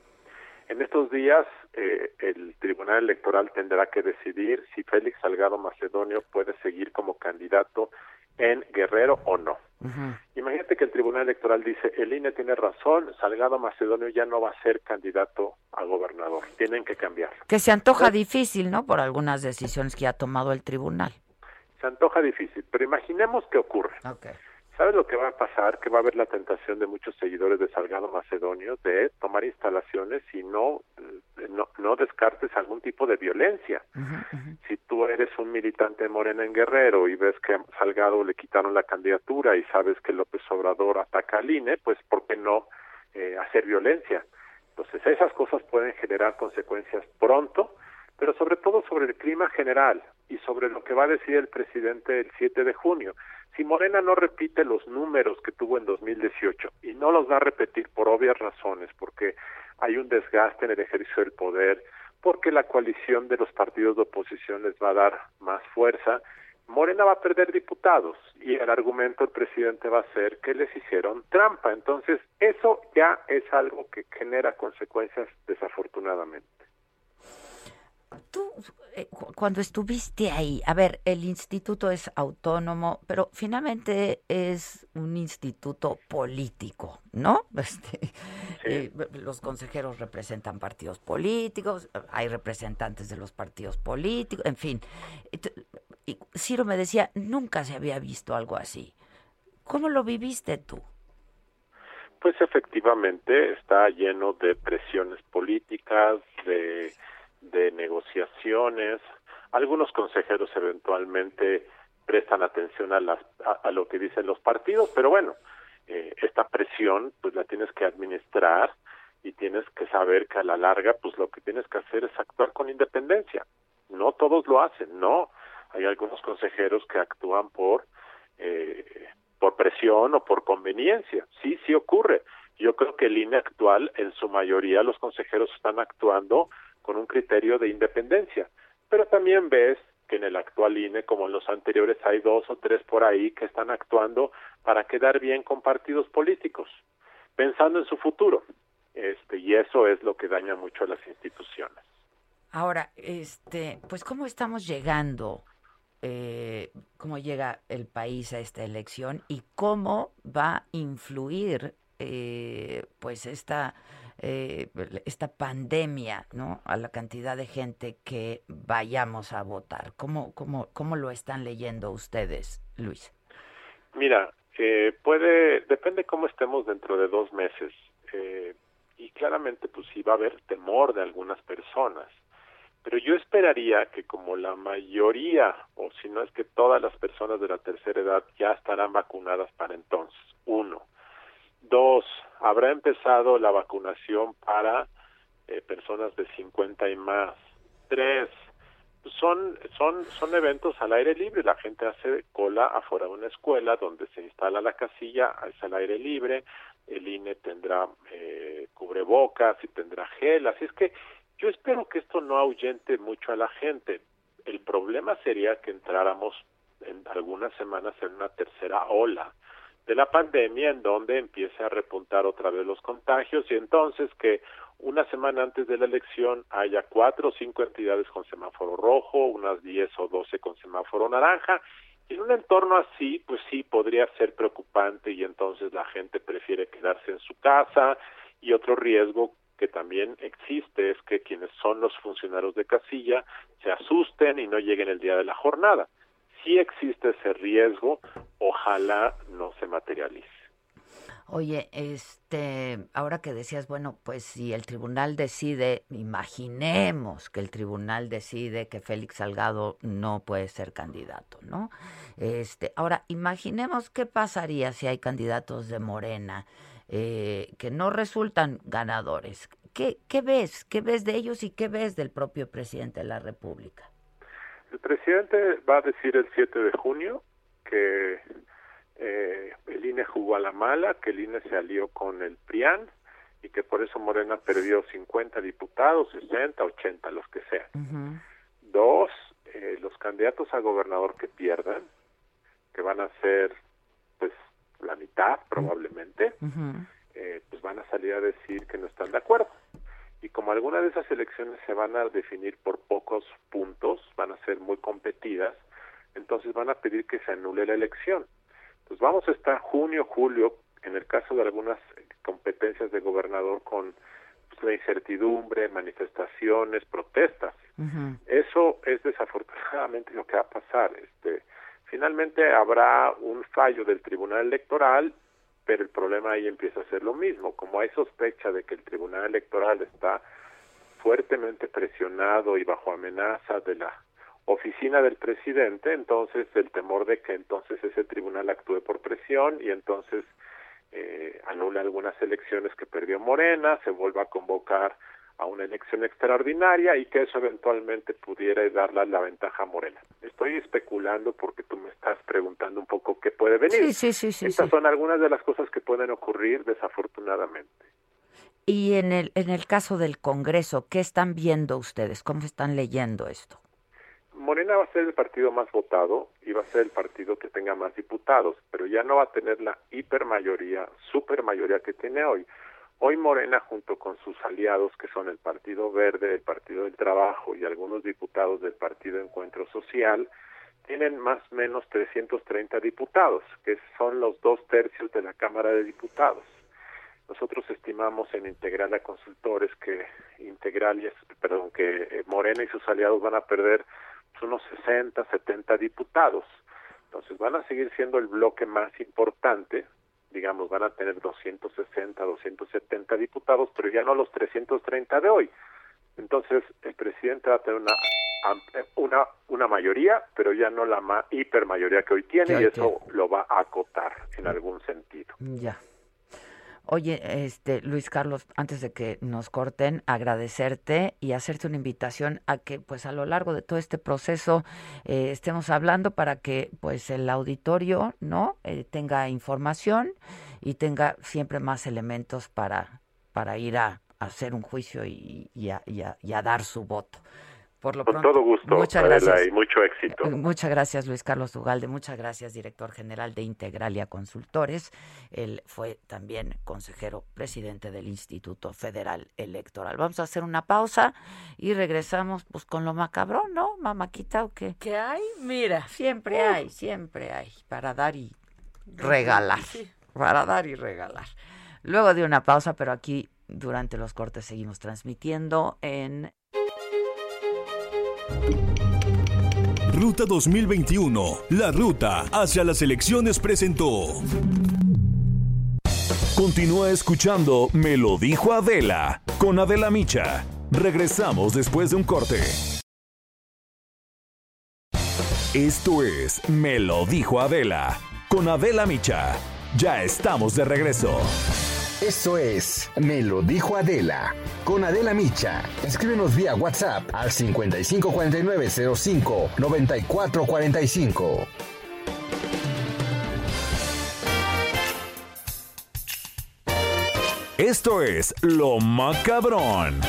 En estos días eh, el Tribunal Electoral tendrá que decidir si Félix Salgado Macedonio puede seguir como candidato en Guerrero o no. Imagínate que el Tribunal Electoral dice, el INE tiene razón, Salgado Macedonio ya no va a ser candidato a gobernador, tienen que cambiarlo. Que se antoja difícil, ¿no? Por algunas decisiones que ha tomado el tribunal. Se antoja difícil, pero imaginemos que ocurre. Okay. ¿Sabes lo que va a pasar? Que va a haber la tentación de muchos seguidores de Salgado Macedonio de tomar instalaciones y no, eh, no, no descartes algún tipo de violencia. Si tú eres un militante de Morena en Guerrero y ves que a Salgado le quitaron la candidatura y sabes que López Obrador ataca al INE, pues ¿por qué no eh, hacer violencia? Entonces esas cosas pueden generar consecuencias pronto, pero sobre todo sobre el clima general y sobre lo que va a decir el presidente el 7 de junio. Si Morena no repite los números que tuvo en 2018 y no los va a repetir por obvias razones, porque hay un desgaste en el ejercicio del poder, porque la coalición de los partidos de oposición les va a dar más fuerza, Morena va a perder diputados y el argumento del presidente va a ser que les hicieron trampa. Entonces, eso ya es algo que genera consecuencias desafortunadamente. Tú, eh, cuando estuviste ahí, a ver, el instituto es autónomo, pero finalmente es un instituto político, ¿no? Este, eh, los consejeros representan partidos políticos, hay representantes de los partidos políticos, en fin. Y Ciro me decía, nunca se había visto algo así. ¿Cómo lo viviste tú? Pues efectivamente está lleno de presiones políticas, de, de negociaciones. Algunos consejeros eventualmente prestan atención a, las, a, lo que dicen los partidos, pero bueno, eh, esta presión pues la tienes que administrar y tienes que saber que a la larga pues lo que tienes que hacer es actuar con independencia. No todos lo hacen, no. Hay algunos consejeros que actúan por eh, por presión o por conveniencia. Sí, sí ocurre. Yo creo que el INE actual, en su mayoría, los consejeros están actuando con un criterio de independencia. Pero también ves que en el actual INE, como en los anteriores, hay dos o tres por ahí que están actuando para quedar bien con partidos políticos, pensando en su futuro. Este, y eso es lo que daña mucho a las instituciones. Ahora, este, pues cómo estamos llegando eh, cómo llega el país a esta elección y cómo va a influir eh, pues esta eh, esta pandemia no a la cantidad de gente que vayamos a votar. Cómo cómo cómo lo están leyendo ustedes Luis mira eh, puede depende cómo estemos dentro de dos meses eh, y claramente pues sí va a haber temor de algunas personas pero yo esperaría que como la mayoría, o si no es que todas las personas de la tercera edad ya estarán vacunadas para entonces, uno. Dos, habrá empezado la vacunación para eh, personas de 50 y más. Tres, son, son, son eventos al aire libre, la gente hace cola afuera de una escuela donde se instala la casilla, es al aire libre, el INE tendrá eh, cubrebocas y tendrá gel, así es que yo espero que esto no ahuyente mucho a la gente. El problema sería que entráramos en algunas semanas en una tercera ola de la pandemia en donde empiece a repuntar otra vez los contagios y entonces que una semana antes de la elección haya cuatro o cinco entidades con semáforo rojo, unas diez o doce con semáforo naranja. Y en un entorno así, pues sí, podría ser preocupante y entonces la gente prefiere quedarse en su casa y otro riesgo que también existe es que quienes son los funcionarios de casilla se asusten y no lleguen el día de la jornada. Si existe ese riesgo, ojalá no se materialice. Oye, este, ahora que decías, bueno, pues si el tribunal decide, imaginemos que el tribunal decide que Félix Salgado no puede ser candidato, ¿no? Este, ahora imaginemos qué pasaría si hay candidatos de Morena eh, que no resultan ganadores. ¿Qué, ¿Qué ves? ¿Qué ves de ellos y qué ves del propio presidente de la República? El presidente va a decir el 7 de junio que eh, el INE jugó a la mala, que el INE se alió con el PRIAN y que por eso Morena perdió 50 diputados, 60, 80, los que sean. Dos, eh, los candidatos a gobernador que pierdan, que van a ser la mitad probablemente, eh, pues van a salir a decir que no están de acuerdo. Y como algunas de esas elecciones se van a definir por pocos puntos, van a ser muy competidas, entonces van a pedir que se anule la elección. Entonces vamos a estar junio, julio, en el caso de algunas competencias de gobernador con pues, la incertidumbre, manifestaciones, protestas. Eso es desafortunadamente lo que va a pasar. Este, Finalmente habrá un fallo del Tribunal Electoral, pero el problema ahí empieza a ser lo mismo. Como hay sospecha de que el Tribunal Electoral está fuertemente presionado y bajo amenaza de la oficina del presidente, entonces el temor de que entonces ese tribunal actúe por presión y entonces eh, anule algunas elecciones que perdió Morena, se vuelva a convocar a una elección extraordinaria y que eso eventualmente pudiera darle la ventaja a Morena. Estoy especulando porque tú me estás preguntando un poco qué puede venir. Sí, sí, sí, Estas son algunas de las cosas que pueden ocurrir desafortunadamente. Y en el, en el caso del Congreso, ¿qué están viendo ustedes? ¿Cómo están leyendo esto? Morena va a ser el partido más votado y va a ser el partido que tenga más diputados, pero ya no va a tener la hipermayoría, supermayoría que tiene hoy Hoy Morena, junto con sus aliados, que son el Partido Verde, el Partido del Trabajo y algunos diputados del Partido Encuentro Social, tienen más o menos 330 diputados, que son los dos tercios de la Cámara de Diputados. Nosotros estimamos en Integral a Consultores que Integral, y perdón, que eh, Morena y sus aliados van a perder pues, unos 60, 70 diputados. Entonces van a seguir siendo el bloque más importante, digamos, van a tener 260, 270 diputados, pero ya no los 330 de hoy. Entonces el presidente va a tener una una una mayoría, pero ya no la ma hipermayoría que hoy tiene y eso lo va a acotar en algún sentido. Ya. Oye, este Luis Carlos, antes de que nos corten, agradecerte y hacerte una invitación a que, pues, a lo largo de todo este proceso eh, estemos hablando para que, pues, el auditorio, ¿no? Eh, tenga información y tenga siempre más elementos para para ir a, hacer un juicio y, a dar su voto. Por lo Con todo gusto, muchas gracias. y mucho éxito. Eh, muchas gracias, Luis Carlos Ugalde. Muchas gracias, director general de Integralia Consultores. Él fue también consejero presidente del Instituto Federal Electoral. Vamos a hacer una pausa y regresamos pues con lo macabrón, ¿no, mamaquita o qué? ¿Qué hay? Mira. Siempre hay, siempre hay, para dar y regalar. Para dar y regalar. Luego de una pausa, pero aquí durante los cortes seguimos transmitiendo en Ruta 2021, la ruta hacia las elecciones presentó. Continúa escuchando Me lo dijo Adela con Adela Micha. Regresamos después de un corte. Esto es Me lo dijo Adela con Adela Micha. Ya estamos de regreso. Eso es Me lo dijo Adela. Con Adela Micha. Escríbenos vía WhatsApp al 554905 9445. Esto es Lo Macabrón.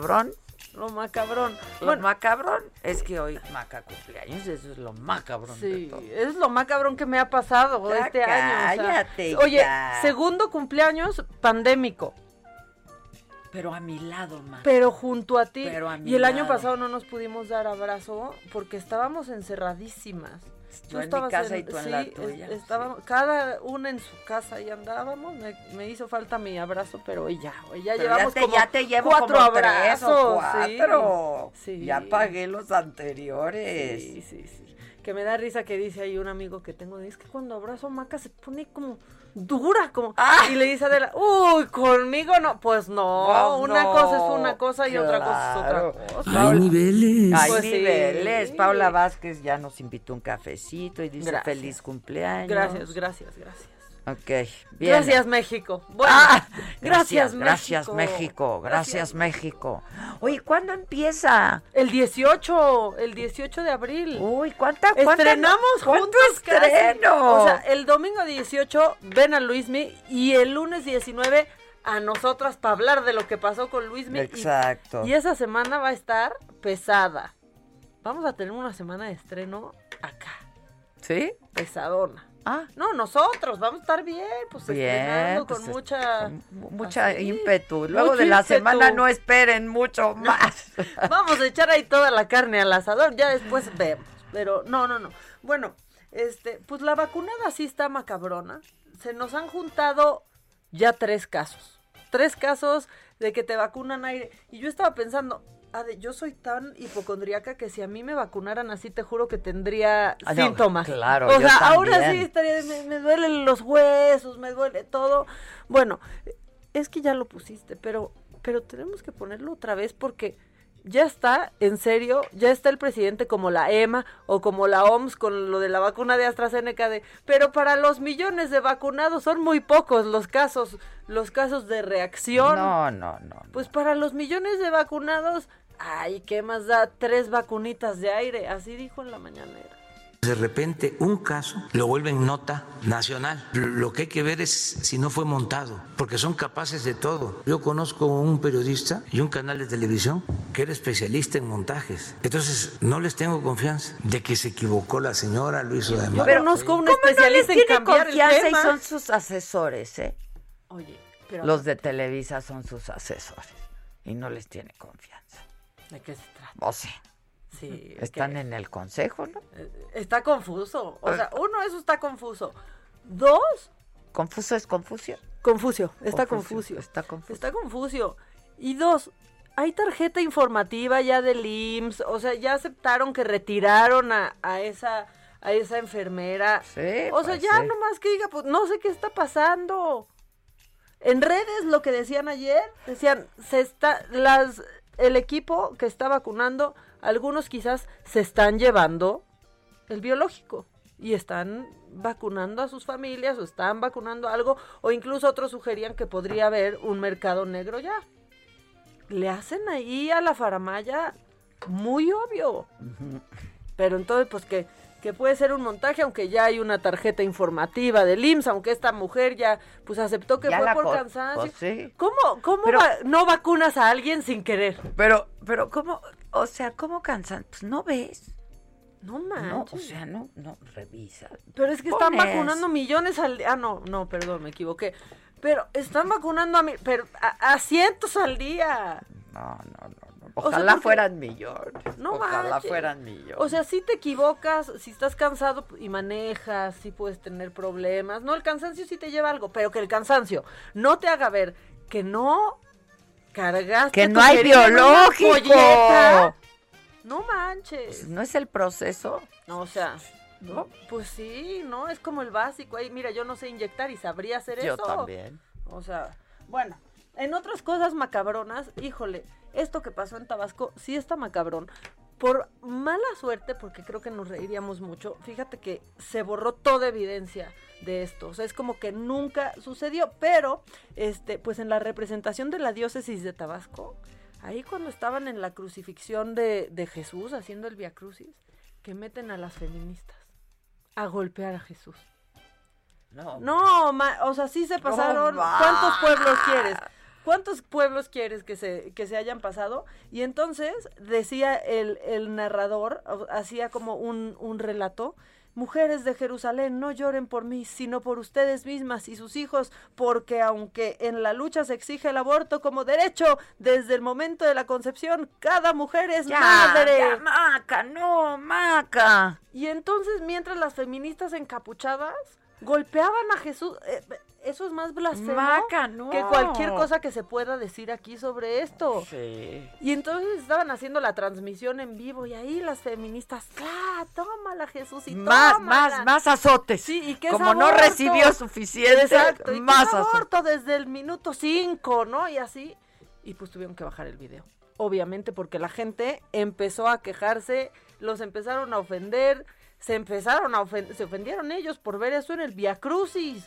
Macabrón. Lo macabrón. Lo Bueno, macabrón es que hoy maca cumpleaños, eso es lo macabrón de Sí, todo. es lo más cabrón que me ha pasado Ya este año. o sea, cállate oye, ya. segundo cumpleaños pandémico, Pero a mi lado, ma. pero junto a ti. Pero a mi y el año pasado no nos pudimos dar abrazo porque estábamos encerradísimas. Yo en mi casa y tú en la sí, tuya, estábamos, cada una en su casa y andábamos. Me, me hizo falta mi abrazo, pero hoy ya, hoy ya Pero llevamos te, como ya te llevo cuatro como abrazos. cuatro. Sí. Ya pagué los anteriores. Sí, sí, sí. Que me da risa que dice ahí un amigo que tengo, es que cuando abrazo a Maca se pone como dura, como... Ah. Y le dice a Adela, uy, conmigo no, pues no, Pues una no, cosa es una cosa y otra cosa es otra cosa. Hay niveles. Hay Pues sí. niveles. Paula Vázquez ya nos invitó un cafecito y dice Gracias. feliz cumpleaños. Gracias, gracias, gracias. Ok, bien. Gracias, México. Bueno, Ah, gracias, gracias, México. México. Gracias, México. Oye, ¿cuándo empieza? El 18, el 18 de abril. Uy, ¿cuánta cuánta- Estrenamos juntos estreno? O sea, el domingo 18 ven a Luismi y el lunes 19 a nosotras para hablar de lo que pasó con Luismi. Y- Exacto. Y, esa semana va a estar pesada. Vamos a tener una semana de estreno acá, ¿Sí? pesadona. Ah, No, nosotros vamos a estar bien, pues Bien, estrenando pues, con mucha mucha así, ímpetu. Luego mucho de la ímpetu. semana no esperen mucho más. Vamos a echar ahí toda la carne al asador, ya después vemos. Pero no, no, no. Bueno, este, pues la vacunada sí está macabrona. Se nos han juntado ya tres casos. Tres casos de que te vacunan aire. Y yo estaba pensando, Ade, yo soy tan hipocondriaca que si a mí me vacunaran así, te juro que tendría Ah, no, síntomas. claro, O yo sea, ahora también. sí estaría, me, me duelen los huesos, me duele todo. Bueno, es que ya lo pusiste, pero, pero tenemos que ponerlo otra vez porque ya está, en serio, ya está el presidente como la EMA o como la OMS con lo de la vacuna de AstraZeneca de, pero para los millones de vacunados son muy pocos los casos, los casos de reacción. No, no, no. Pues para los millones de vacunados Ay, ¿qué más da? Tres vacunitas de aire, así dijo en la mañanera. De repente un caso lo vuelven nota nacional. Lo que hay que ver es si no fue montado, porque son capaces de todo. Yo conozco un periodista y un canal de televisión que era especialista en montajes. Entonces no les tengo confianza de que se equivocó la señora, lo hizo de mal. Yo conozco un ¿Cómo no especialista les en cambiar el confianza y tema? son sus asesores, ¿eh? Oye, pero Los de Televisa son sus asesores y no les tiene confianza. ¿de qué se trata? O sea, Sí, están en el consejo, ¿no? está confuso. O Eh. sea, uno, eso está confuso. Dos, Confuso es confusión. Confucio, está Confucio, confucio. está confuso. Está confucio. Y dos, hay tarjeta informativa ya del IMSS, o sea, ya aceptaron que retiraron a, a esa a esa enfermera. Sí, o sea, pues ya nomás que diga, pues no sé qué está pasando. En redes lo que decían ayer, decían, se está las el equipo que está vacunando, algunos quizás se están llevando el biológico y están vacunando a sus familias o están vacunando algo o incluso otros sugerían que podría haber un mercado negro ya. Le hacen ahí a la faramaya muy obvio. Pero entonces pues que que puede ser un montaje aunque ya hay una tarjeta informativa del IMSS, aunque esta mujer ya pues aceptó que Ya fue por cansancio. pues sí. ¿Cómo cómo Pero- va- no vacunas a alguien sin querer? Pero, pero, ¿cómo? O sea, ¿cómo cansan? Pues no ves. No No, manches. o sea, no, no, revisa. Pero es que están vacunando millones al día. Ah, no, no, perdón, me equivoqué. Pero están vacunando a, mi- pero a, a cientos al día. No, no, no. no. O sea, Ojalá porque- fueran millones. No Ojalá manches. fueran millones. O sea, si te equivocas, si estás cansado y manejas, si puedes tener problemas. No, el cansancio sí te lleva algo, pero que el cansancio no te haga ver que no cargaste. que no hay biológico. No manches. ¿No es el proceso? No, o sea, no, pues sí, no, es como el básico. Ahí, mira, yo no sé inyectar y sabría hacer Yo eso. también. O sea, bueno, en otras cosas macabronas, híjole, esto que pasó en Tabasco sí está macabrón. Por mala suerte, porque creo que nos reiríamos mucho, fíjate que se borró toda evidencia de esto. O sea, es como que nunca sucedió. Pero, este, pues en la representación de la diócesis de Tabasco, ahí cuando estaban en la crucifixión de, de Jesús, haciendo el Via Crucis, que meten a las feministas a golpear a Jesús. No. No, ma- o sea, sí se pasaron. ¿Cuántos pueblos quieres? ¿Cuántos pueblos quieres que se, que se hayan pasado? Y entonces decía el, el narrador, hacía como un, un relato. Mujeres de Jerusalén, no lloren por mí, sino por ustedes mismas y sus hijos, porque aunque en la lucha se exige el aborto como derecho, desde el momento de la concepción, cada mujer es Ya, madre. ya, Maca, no, Maca. Y entonces, mientras las feministas encapuchadas golpeaban a Jesús, eh, eso es más blasfemo Maca, no. que cualquier cosa que se pueda decir aquí sobre esto. Sí. Y entonces estaban haciendo la transmisión en vivo y ahí las feministas, ¡ah, tómala Jesús! Y Más, tómala". más, más azotes. Sí, y que es Como no recibió suficiente, Exacto, y más es desde el minuto 5, ¿no? Y así. Y pues tuvieron que bajar el video. Obviamente porque la gente empezó a quejarse, los empezaron a ofender, se empezaron a ofender, se ofendieron ellos por ver eso en el Via Crucis.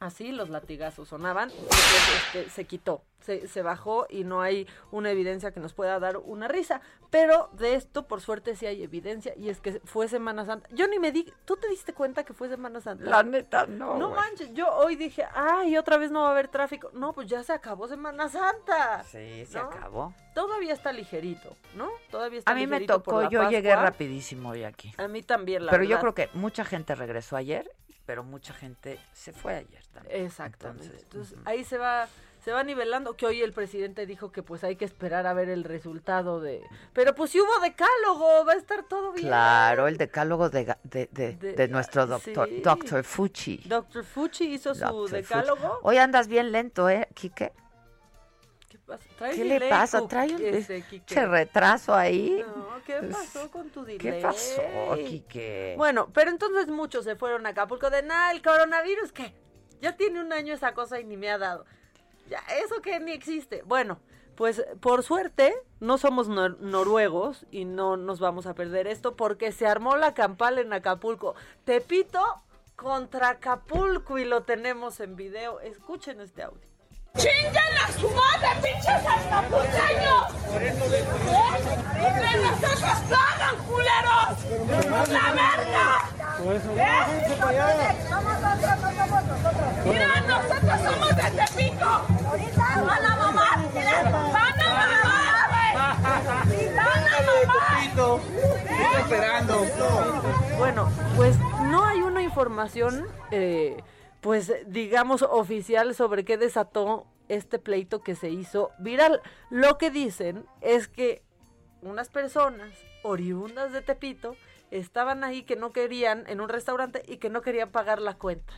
Así los latigazos sonaban, este, se quitó, se, se bajó y no hay una evidencia que nos pueda dar una risa. Pero de esto, por suerte, sí hay evidencia y es que fue Semana Santa. Yo ni me di, ¿tú te diste cuenta que fue Semana Santa? La neta, no. No manches, yo hoy dije, ay, otra vez no va a haber tráfico. No, pues ya se acabó Semana Santa. Sí, se ¿no? acabó. Todavía está ligerito, ¿no? Todavía está A mí me tocó, yo llegué rapidísimo hoy aquí. A mí también, la pero yo creo que mucha gente regresó ayer, pero mucha gente se fue ayer también. Exactamente. Entonces, ahí se va se va nivelando que hoy el presidente dijo que pues hay que esperar a ver el resultado de pero pues si hubo decálogo va a estar todo bien Claro, el decálogo de, ga- de, de, De- de nuestro doctor, sí. doctor Fuchi. Doctor Fuchi hizo su decálogo Hoy andas bien lento, ¿eh, Quique? ¿Qué, pasa? Trae ¿Qué le pasa? Trae un este, Quique. retraso ahí. No, ¿qué pasó con tu delay? ¿Qué pasó, Quique? Bueno, pero entonces muchos se fueron a Acapulco de nada, el coronavirus, ¿qué? Ya tiene un año esa cosa y ni me ha dado. Ya, eso que ni existe. Bueno, pues por suerte no somos nor- noruegos y no nos vamos a perder esto porque se armó la campal en Acapulco. Tepito contra Acapulco y lo tenemos en video. Escuchen este audio. ¡Chinguen a su madre, pinches escapucheños! ¡Que nosotros pagan, culeros! ¡La verga! ¡Mira, nosotros somos de Tepico! ¡Van a mamar! ¡Van a mamar! ¡Van a mamar! esperando. Bueno, pues no hay una información, eh, pues digamos, oficial sobre qué desató este pleito que se hizo viral. Lo que dicen es que unas personas oriundas de Tepito estaban ahí que no querían, en un restaurante, y que no querían pagar la cuenta.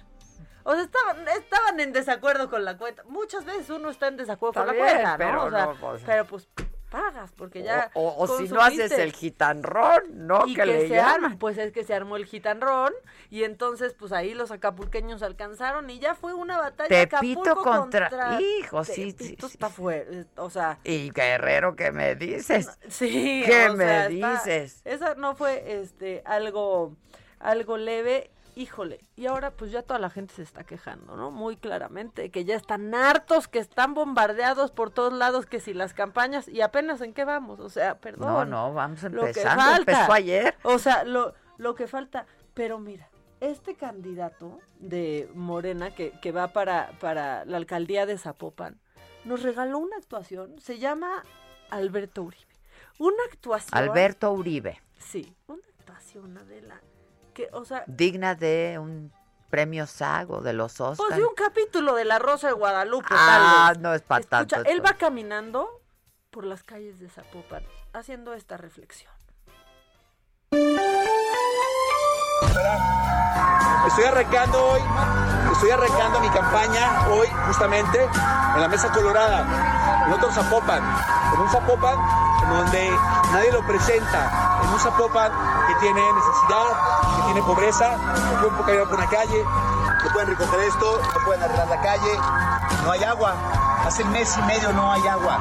O sea, estaban, estaban en desacuerdo con la cuenta. Muchas veces uno está en desacuerdo con la cuenta, ¿no? pero O sea, no, pues- pero pues pagas, porque ya. O, o si no haces el gitanrón, ¿no? Y que, le se llaman. arma, pues es que se armó el gitanrón y entonces pues ahí los acapulqueños alcanzaron y ya fue una batalla Tepito Acapulco contra- Hijo, sí, Tepito sí, está fuerte, o sea, Y Guerrero, ¿qué me dices? sí, ¿Qué o me sea, está- dices? Esa no fue este algo algo leve. Híjole, y ahora pues ya toda la gente se está quejando, ¿no? Muy claramente, que ya están hartos, que están bombardeados por todos lados, que si las campañas, y apenas en qué vamos, o sea, perdón. No, no, vamos lo que empezando. falta. Empezó ayer. O sea, lo, lo que falta. Pero mira, este candidato de Morena que, que va para, para la alcaldía de Zapopan nos regaló una actuación. Se llama Alberto Uribe. Una actuación. Alberto Uribe, Sí, una actuación, Adela. Que, o sea, digna de un premio Sago de los Oscars. pues de un capítulo de La Rosa de Guadalupe, ah, tal vez. no es para tanto. Escucha, él va caminando por las calles de Zapopan haciendo esta reflexión. Estoy arrancando hoy, estoy arrancando mi campaña hoy justamente en la Mesa Colorada, en otro Zapopan, en un Zapopan en donde nadie lo presenta, en un Zapopan tiene necesidad, que tiene pobreza, que pueden caminar por una calle, que pueden recoger esto, no pueden arreglar la calle, no hay agua, hace mes y medio no hay agua.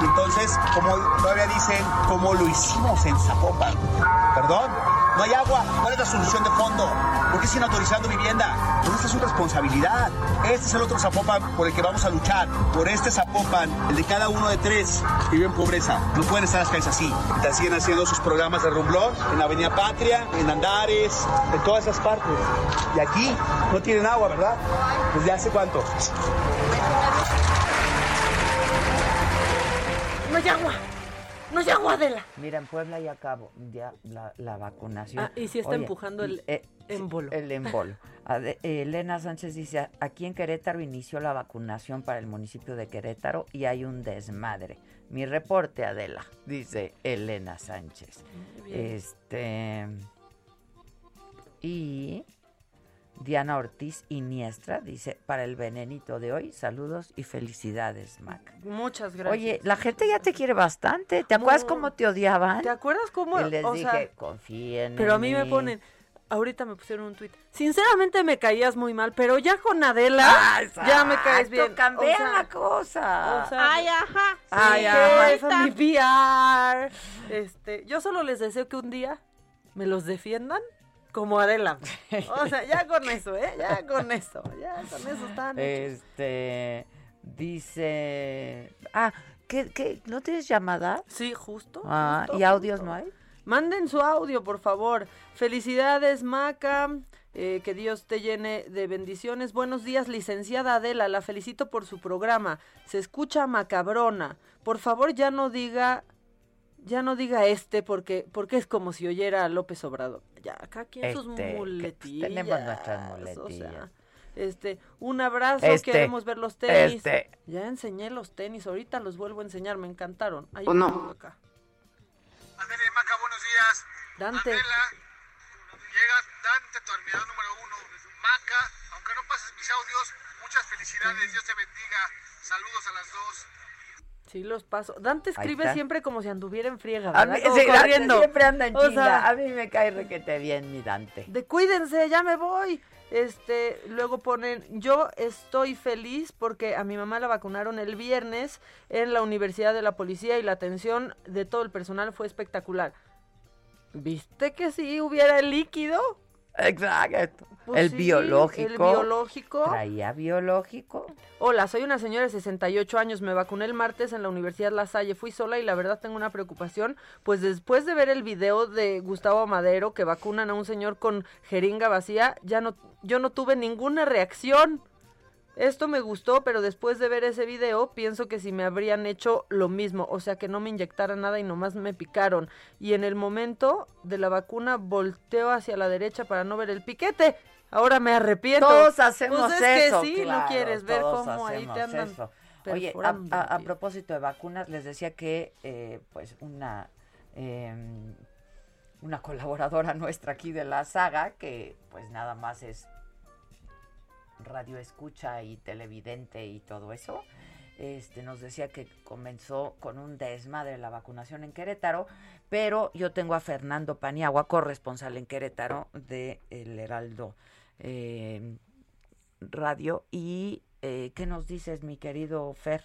Y entonces, como todavía dicen, como lo hicimos en Zapopan, perdón, no hay agua. ¿Cuál es la solución de fondo? ¿Por qué siguen autorizando vivienda? Pues esta es su responsabilidad. Este es el otro Zapopan por el que vamos a luchar. Por este Zapopan, el de cada uno de tres que vive en pobreza. No pueden estar las calles así. Mientras siguen haciendo sus programas de rumblón en Avenida Patria, en Andares, en todas esas partes. Y aquí no tienen agua, ¿verdad? ¿Desde hace cuánto? No hay agua. No hay agua, Adela. Mira, en Puebla ya acabo ya la, la vacunación. Ah, y sí está empujando el émbolo. El. Ade- eh, Elena Sánchez dice, aquí en Querétaro inició la vacunación para el municipio de Querétaro y hay un desmadre. Mi reporte, Adela, dice Elena Sánchez. Muy bien. Este... Y Diana Ortiz Iniestra dice, para el venenito de hoy, saludos y felicidades, Mac. Muchas gracias. Oye, la gente ya te quiere bastante. ¿Te acuerdas No. cómo te odiaban? ¿Te acuerdas cómo? Y les o dije, sea, confíen Pero a mí me mí". ponen, ahorita me pusieron un tuit. Sinceramente me caías muy mal, pero ya con Adela Ah, ya me caes bien. cambia O sea, la cosa. o sea, Ay, ajá. Ay, Sí, ajá, jefa. esa es mi PR. Este, yo solo les deseo que un día me los defiendan como Adela. O sea, ya con eso, ¿eh? Ya con eso. Ya con eso están. Este, dice... Ah, ¿qué, qué? ¿No tienes llamada? Sí, justo. Ah, justo, ¿y audios justo. no hay? Manden su audio, por favor. Felicidades, Maca. eh, que Dios te llene de bendiciones. Buenos días, licenciada Adela. La felicito por su programa. Se escucha macabrona. Por favor, ya no diga, ya no diga este, porque, porque es como si oyera a López Obrador. Ya, acá aquí en sus Este, que, pues, muletillas. tenemos nuestras O sea, muletillas. este, un abrazo, Este, queremos ver los tenis. este. Ya enseñé los tenis, ahorita los vuelvo a enseñar, me encantaron. Ahí ¿O no? acá. Adele Maca, buenos días. Dante. Adela, llega Dante, tu admirador número uno. Maca, aunque no pases mis audios, muchas felicidades, Dios te bendiga. Saludos a las dos. Sí, los paso. Dante escribe siempre como si anduviera en friega, A ¿verdad? mí, sí, Dante corriendo. siempre anda en O chinga. sea, a mí me cae requete bien mi Dante. de cuídense, ya me voy. Este, luego ponen, yo estoy feliz porque a mi mamá la vacunaron el viernes en la Universidad de la Policía y la atención de todo el personal fue espectacular. ¿Viste que si hubiera el líquido? Exacto. Pues el sí, biológico. El biológico. Traía biológico. Hola, soy una señora de 68 años. Me vacuné el martes en la Universidad La Salle. Fui sola y la verdad tengo una preocupación. Pues después de ver el video de Gustavo Madero que vacunan a un señor con jeringa vacía, ya no, yo no tuve ninguna reacción. Esto me gustó, pero después de ver ese video, pienso que si me habrían hecho lo mismo, o sea que no me inyectaran nada y nomás me picaron. Y en el momento de la vacuna volteo hacia la derecha para no ver el piquete. Ahora me arrepiento. Todos hacemos pues es eso. Que sí, claro, no quieres ver cómo ahí te hacemos andan. eso. Oye, a, a- propósito de vacunas, les decía que, eh, pues, una, eh, una colaboradora nuestra aquí de la saga, que pues nada más es radio escucha y televidente y todo eso, este, nos decía que comenzó con un desmadre la vacunación en Querétaro, pero yo tengo a Fernando Paniagua, corresponsal en Querétaro de El Heraldo eh, Radio. ¿Y eh, qué nos dices, mi querido Fer?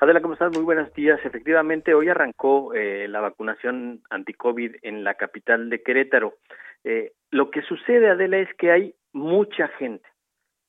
Adela, ¿cómo estás? Muy buenos días. Efectivamente, hoy arrancó eh, la vacunación anti-COVID en la capital de Querétaro. Lo que sucede, Adela, es que hay mucha gente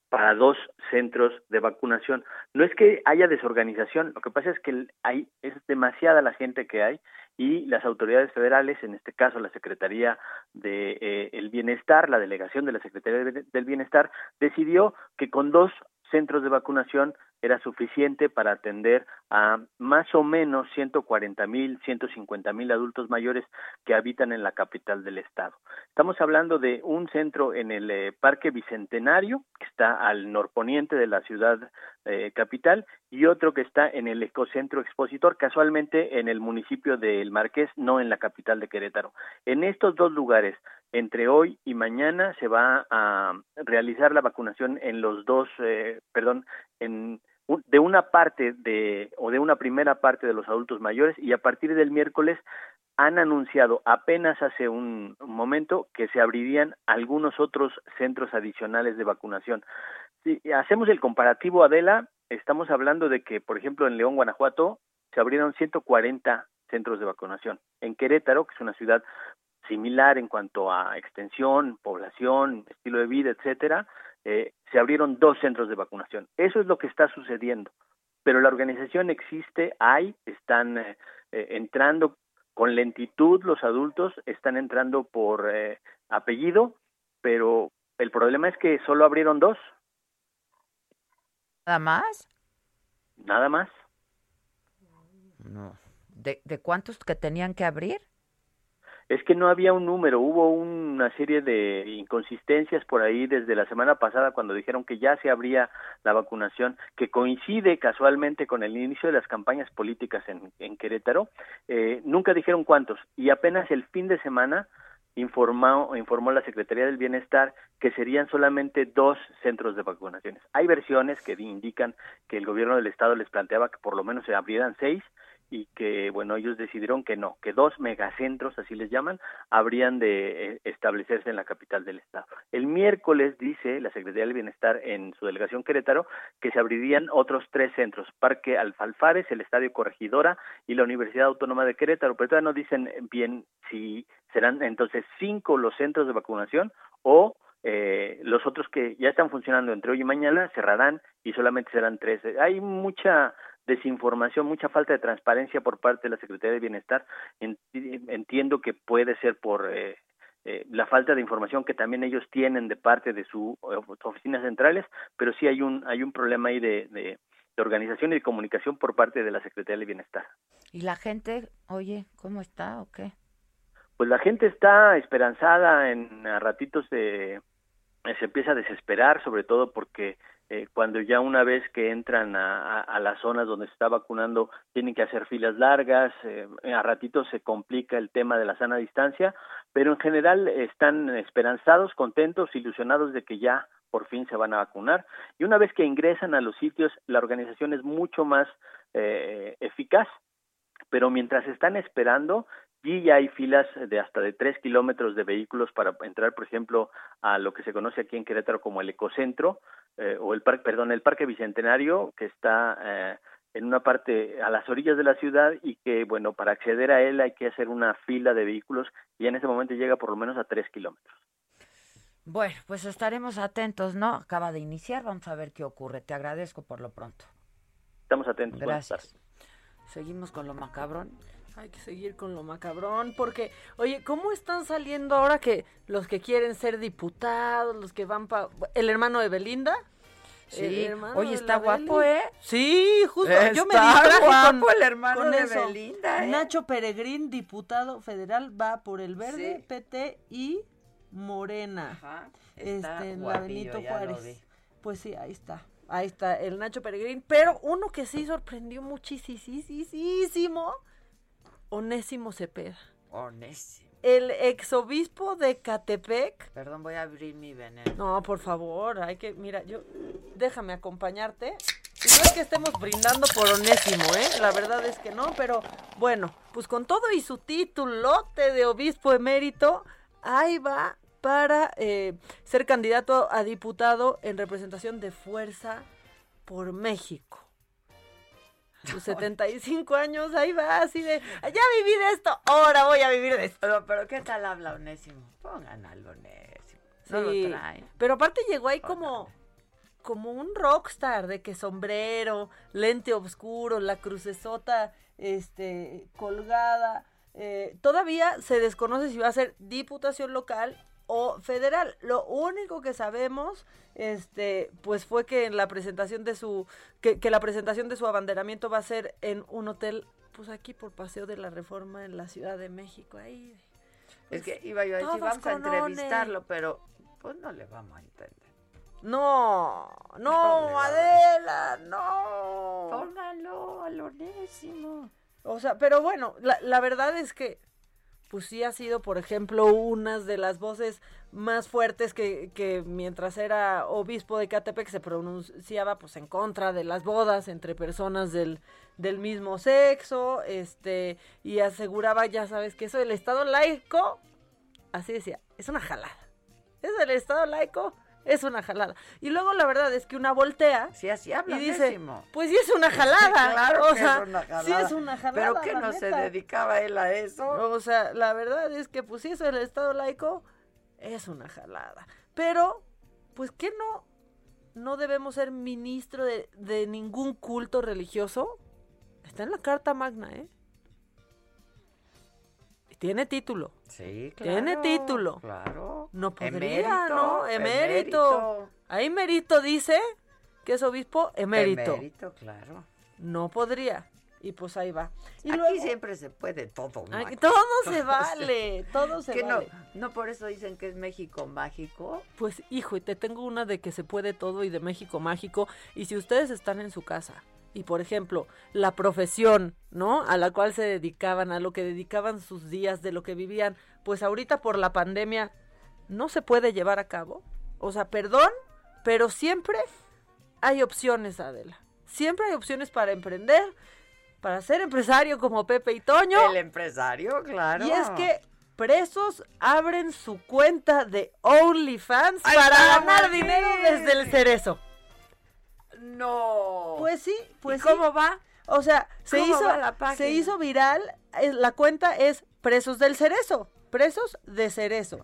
para dos centros de vacunación. No es que haya desorganización, lo que pasa es que hay es demasiada la gente que hay y las autoridades federales, en este caso la Secretaría de eh, Bienestar, la delegación de la Secretaría de- del Bienestar, decidió que con dos centros de vacunación era suficiente para atender a más o menos 140 mil, 150 mil adultos mayores que habitan en la capital del estado. Estamos hablando de un centro en el eh, Parque Bicentenario, que está al norponiente de la ciudad eh, capital, y otro que está en el Ecocentro Expositor, casualmente en el municipio del Marqués, no en la capital de Querétaro. En estos dos lugares, entre hoy y mañana, se va a realizar la vacunación en los dos, eh, perdón, en de una parte de o de una primera parte de los adultos mayores y a partir del miércoles han anunciado apenas hace un momento que se abrirían algunos otros centros adicionales de vacunación. Si hacemos el comparativo, Adela, estamos hablando de que, por ejemplo, en León, Guanajuato, se abrieron 140 centros de vacunación. En Querétaro, que es una ciudad similar en cuanto a extensión, población, estilo de vida, etcétera, eh, se abrieron dos centros de vacunación. Eso es lo que está sucediendo. Pero la organización existe, hay, están eh, eh, entrando con lentitud los adultos, están entrando por eh, apellido, pero el problema es que solo abrieron dos, ¿Nada más? nada más. No. ¿De, de cuántos que tenían que abrir? Es que no había un número, hubo una serie de inconsistencias por ahí desde la semana pasada cuando dijeron que ya se abría la vacunación, que coincide casualmente con el inicio de las campañas políticas en, Querétaro. Eh, nunca dijeron cuántos y apenas el fin de semana informó, informó la Secretaría del Bienestar que serían solamente dos centros de vacunaciones. Hay versiones que indican que el gobierno del estado les planteaba que por lo menos se abrieran seis y que bueno ellos decidieron que no que dos megacentros así les llaman habrían de eh, establecerse en la capital del estado el miércoles dice la secretaría del bienestar en su delegación Querétaro que se abrirían otros tres centros Parque Alfalfares el Estadio Corregidora y la Universidad Autónoma de Querétaro pero todavía no dicen bien si serán entonces cinco los centros de vacunación o eh, los otros que ya están funcionando entre hoy y mañana cerrarán y solamente serán tres. Hay mucha desinformación, mucha falta de transparencia por parte de la Secretaría de Bienestar. Entiendo que puede ser por eh, eh, la falta de información que también ellos tienen de parte de sus oficinas centrales, pero sí hay un hay un problema ahí de, de, de organización y de comunicación por parte de la Secretaría de Bienestar. ¿Y la gente, oye, cómo está o qué? Pues la gente está esperanzada, en a ratitos se, se empieza a desesperar, sobre todo porque eh, cuando ya una vez que entran a, a, las zonas donde se está vacunando tienen que hacer filas largas, eh, a ratitos se complica el tema de la sana distancia, pero en general están esperanzados, contentos, ilusionados de que ya por fin se van a vacunar. Y una vez que ingresan a los sitios la organización es mucho más eh, eficaz. Pero mientras están esperando y ya hay filas de hasta de tres kilómetros de vehículos para entrar, por ejemplo, a lo que se conoce aquí en Querétaro como el Ecocentro, eh, o el parque, perdón, el Parque Bicentenario, que está eh, en una parte a las orillas de la ciudad y que, bueno, para acceder a él hay que hacer una fila de vehículos y en ese momento llega por lo menos a tres kilómetros. Bueno, pues estaremos atentos, ¿no? Acaba de iniciar, vamos a ver qué ocurre. Te agradezco por lo pronto. Estamos atentos. Gracias. Seguimos con lo macabrón. Hay que seguir con lo macabrón, porque, oye, ¿cómo están saliendo ahora que los que quieren ser diputados, los que van para... El hermano de Belinda. Sí. El hermano Oye, está guapo, Beli. ¿eh? Sí, justo. yo me Está distraje guapo con, el hermano con de eso. Belinda, ¿eh? Nacho Peregrín, diputado federal, va por el Verde, Sí. PT y Morena. Ajá, está este, en la Benito Juárez. Pues sí, ahí está. Ahí está el Nacho Peregrín. Pero uno que sí sorprendió muchísimo, Onésimo Cepeda. Onésimo. El exobispo de Catepec. Perdón, voy a abrir mi veneno. No, por favor, hay que, mira, yo, déjame acompañarte. Y no es que estemos brindando por Onésimo, ¿eh? La verdad es que no, pero bueno, pues con todo y su titulote de obispo emérito, ahí va para eh, ser candidato a diputado en representación de Fuerza por México. A sus 75 años, ahí va, así de, ya viví de esto, ahora voy a vivir de esto. Pero, pero ¿qué tal habla Onésimo? Pongan al Onésimo. No Sí, lo traen. Pero aparte llegó ahí como, como un rockstar, de que sombrero, lente oscuro, la crucesota este, colgada. eh, todavía se desconoce si va a ser diputación local o federal. Lo único que sabemos, este, pues fue que en la presentación de su, que, que la presentación de su abanderamiento va a ser en un hotel, pues aquí por Paseo de la Reforma en la Ciudad de México. Ahí. Es que iba yo a decir, vamos a entrevistarlo, pero pues no le vamos a entender. No, No, no, Adela, no. Póngalo al Onésimo. O sea, pero bueno, la, la verdad es que, pues sí ha sido, por ejemplo, unas de las voces más fuertes que, que mientras era obispo de Catepec se pronunciaba pues en contra de las bodas entre personas del, del mismo sexo, este, y aseguraba, ya sabes, que eso del Estado laico, así decía, es una jalada. Eso del Estado laico es una jalada. Y luego la verdad es que una voltea Sí, así habla y dice, pues sí es una jalada. claro o que sea, es una sí jalada. es una jalada. Pero que no se dedicaba él a eso. O sea, la verdad es que pues sí, eso del Estado laico es una jalada. Pero, pues que no, no debemos ser ministro de, de ningún culto religioso. Está en la Carta Magna, ¿eh? Y Tiene título. Sí, claro. Tiene título. Claro. No podría, Emérito, ¿no? Emérito. emérito. Ahí mérito dice que es obispo emérito. Emérito, claro. No podría. Y pues ahí va. Y Aquí luego- siempre se puede todo. Aquí todo se vale, todo se ¿Que vale. no, no por eso dicen que es México mágico. Pues hijo, y te tengo una de que se puede todo y de México mágico. Y si ustedes están en su casa y por ejemplo la profesión, ¿no? A la cual se dedicaban, a lo que dedicaban sus días, de lo que vivían, pues ahorita por la pandemia no se puede llevar a cabo. O sea, perdón, pero siempre hay opciones, Adela. Siempre hay opciones para emprender, para ser empresario como Pepe y Toño. El empresario, claro. Y es que presos abren su cuenta de OnlyFans ¡Ay, para ganar dinero desde el cerezo. No. Pues sí, pues ¿Y sí. cómo va? O sea, se ¿Cómo hizo, la se hizo viral, eh, la cuenta es Presos del Cerezo, Presos de Cerezo.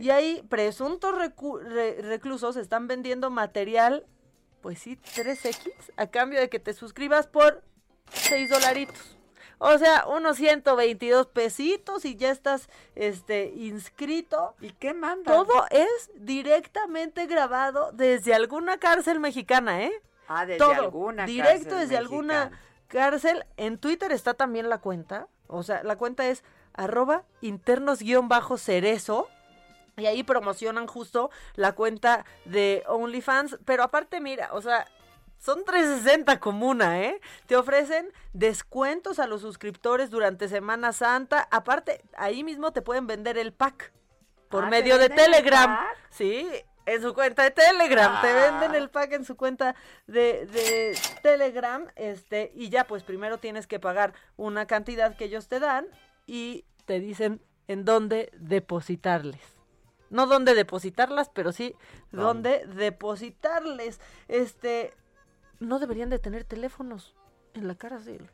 Y ahí presuntos re- reclusos están vendiendo material, pues sí, 3X, a cambio de que te suscribas por 6 dolaritos. O sea, unos 122 pesitos y ya estás este inscrito. ¿Y qué manda? Todo es directamente grabado desde alguna cárcel mexicana, ¿eh? Ah, desde Todo, alguna directo desde alguna cárcel. En Twitter está también la cuenta. O sea, la cuenta es arroba internos guion bajo cerezo. Y ahí promocionan justo la cuenta de OnlyFans. Pero aparte, mira, o sea, son 360 como una, ¿eh? Te ofrecen descuentos a los suscriptores durante Semana Santa. Aparte, ahí mismo te pueden vender el pack por Ah, ¿te medio de Telegram. Sí, en su cuenta de Telegram. Te Ah. venden el pack en su cuenta de, de Telegram. Este, y ya, pues primero tienes que pagar una cantidad que ellos te dan y te dicen en dónde depositarles. No dónde depositarlas, pero sí dónde depositarles. Este, no deberían de tener teléfonos en la cárcel.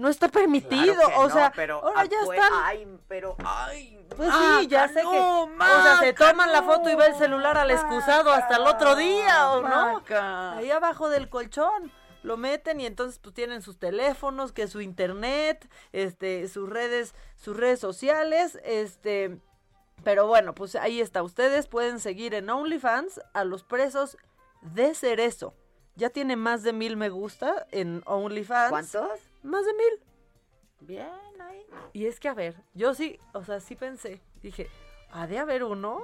No está permitido, Claro que o no, sea, pero ahora ya están. Ay, pero ay. Pues sí, ya sé no, que. o sea, se toman la foto y va el celular al Maca, excusado hasta el otro día, ¿o no? Maca. Ahí abajo del colchón. Lo meten y entonces pues tienen sus teléfonos, que su internet, este, sus redes, sus redes sociales, este, pero bueno, pues ahí está. Ustedes pueden seguir en OnlyFans a los presos de Cerezo. Ya tiene más de mil me gusta en OnlyFans. ¿Cuántos? Más de mil. Bien, ahí. Y es que, a ver, yo sí, o sea, sí pensé, dije, ha de haber unos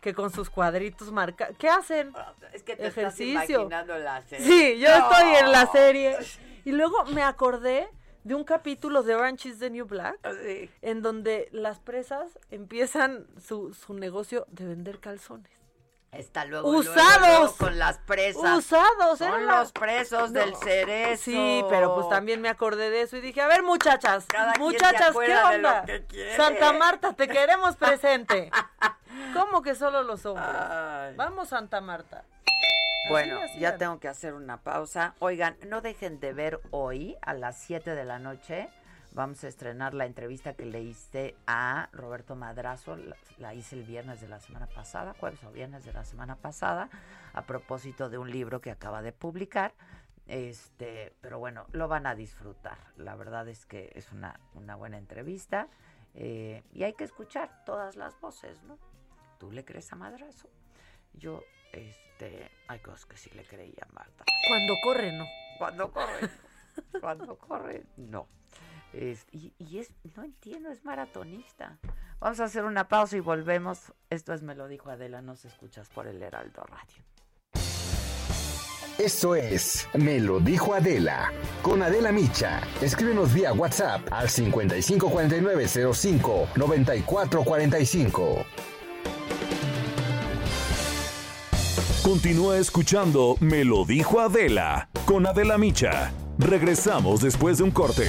que con sus cuadritos marca, ¿qué hacen? Es que te Ejercicio. estás imaginando la serie. Sí, yo No. estoy en la serie. Y luego me acordé de un capítulo de Orange is the New Black, en donde las presas empiezan su, su negocio de vender calzones. Está luego, Usados. luego con las presas. Usados, Son la- los presos No. del cerezo. Sí, pero pues también me acordé de eso y dije, a ver muchachas, Cada muchachas, ¿qué onda? Santa Marta, te queremos presente. ¿Cómo que solo los hombres? Vamos, Santa Marta. Bueno, Así ya tengo que hacer una pausa. Oigan, no dejen de ver hoy a las 7 de la noche. Vamos a estrenar la entrevista que le hice a Roberto Madrazo. La, la hice el viernes de la semana pasada, jueves o viernes de la semana pasada, a propósito de un libro que acaba de publicar. Este, pero bueno, lo van a disfrutar. La verdad es que es una, una buena entrevista. eh, y hay que escuchar todas las voces, ¿no? ¿Tú le crees a Madrazo? Yo, este, hay cosas que sí le creía a Marta. Cuando corre, no. Cuando corre, cuando corre, no. Es- y, y es, no entiendo, es maratonista. Vamos a hacer una pausa y volvemos. Esto es Me lo dijo Adela, nos escuchas por el Heraldo Radio. Esto es Me lo dijo Adela. Con Adela Micha. Escríbenos vía WhatsApp al 554905 9445. Continúa escuchando Me lo dijo Adela con Adela Micha. Regresamos después de un corte.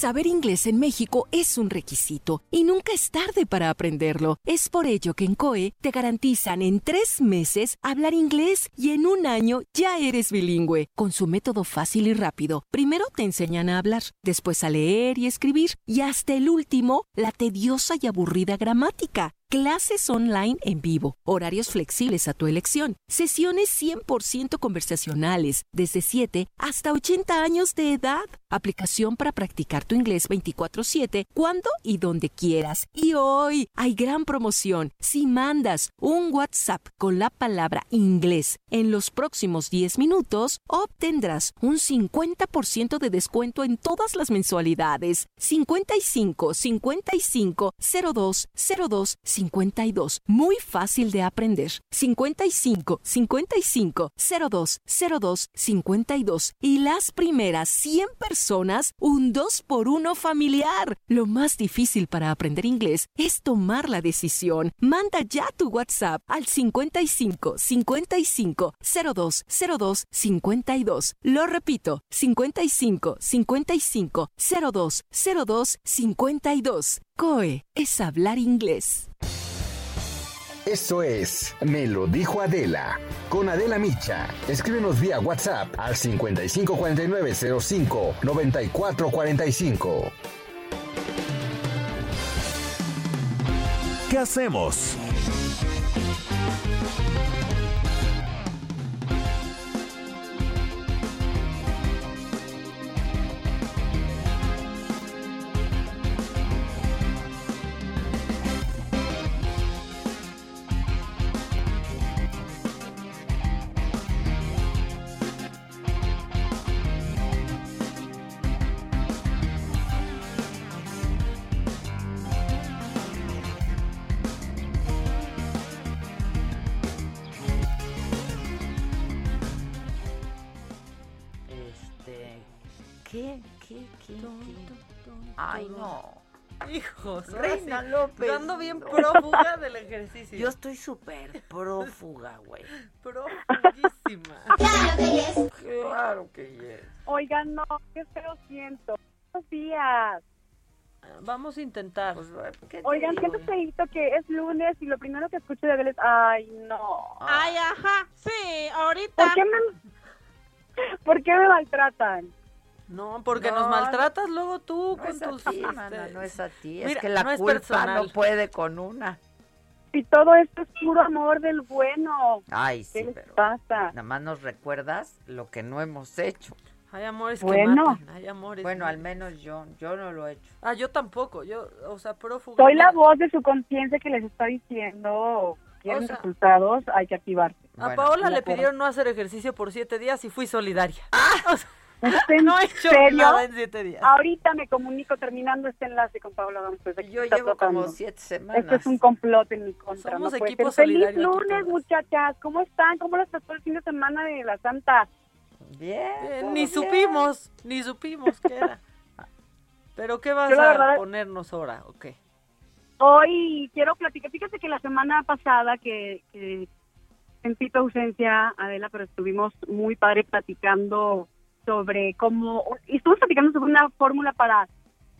Saber inglés en México es un requisito y nunca es tarde para aprenderlo. Es por ello que en COE te garantizan en tres meses hablar inglés y en un año ya eres bilingüe. Con su método fácil y rápido, primero te enseñan a hablar, después a leer y escribir y hasta el último, la tediosa y aburrida gramática. Clases online en vivo, horarios flexibles a tu elección, sesiones 100% conversacionales, desde 7 hasta 80 años de edad, aplicación para practicar tu inglés 24/7 cuando y donde quieras. Y hoy hay gran promoción. Si mandas un WhatsApp con la palabra inglés en los próximos 10 minutos, obtendrás un 50% de descuento en todas las mensualidades. 55 55 02 02 52. Muy fácil de aprender. 55 55 02 02 52. Y las primeras 100 personas, un 2 por 1 familiar. Lo más difícil para aprender inglés es tomar la decisión. Manda ya tu WhatsApp al 55 55 02 02 52. Lo repito, 55 55 02 02 52. COE es hablar inglés. Esto es Me lo dijo Adela. Con Adela Micha. Escríbenos vía WhatsApp al 554905 9445. ¿Qué hacemos? ¿Qué, qué, qué, qué? Ay, no. Hijos, Reina sí, López. yo ando bien prófuga del ejercicio. Yo estoy súper prófuga, güey. Prófuguísima. Claro que yes. Claro que. Oigan, no, qué feo siento. Buenos días. Vamos a intentar. Oigan, siento feíto que es lunes y lo primero que escucho de Adele es, ay, no. Ay, ajá, sí, ahorita. ¿Por qué me, ¿por qué me maltratan? No, porque No, nos maltratas luego tú No con es a tus... ti, este, mana, no es a ti. Es mira, que la no es culpa personal. no puede con una. Si todo esto es puro amor del bueno. Ay, sí, ¿Qué les pero pasa? nada más nos recuerdas lo que no hemos hecho. Hay amores que Bueno. matan, hay amores. Bueno, que- al menos yo, yo no lo he hecho. Ah, yo tampoco, yo, o sea, prófugo. Soy la voz de su conciencia que les está diciendo, quieren O sea- resultados, hay que activarse. A Paola le pidieron no hacer ejercicio por siete días y fui solidaria. Ah. O sea, ¿En no he hecho serio? nada en siete días. Ahorita me comunico terminando este enlace con Paola Gómez. qué Yo llevo tratando. como siete semanas. Esto es un complot en mi contra. Somos no equipo. ¡Feliz lunes, muchachas! ¿Cómo están? ¿Cómo les pasó el fin de semana de la Santa? Bien. Ni bien. supimos, ni supimos qué era. Pero ¿qué vas Yo a verdad- ponernos ahora? ¿O qué? Hoy quiero platicar. Fíjate que la semana pasada que, que sentí tu ausencia, Adela, pero estuvimos muy padre platicando sobre cómo... y Estuvimos platicando sobre una fórmula para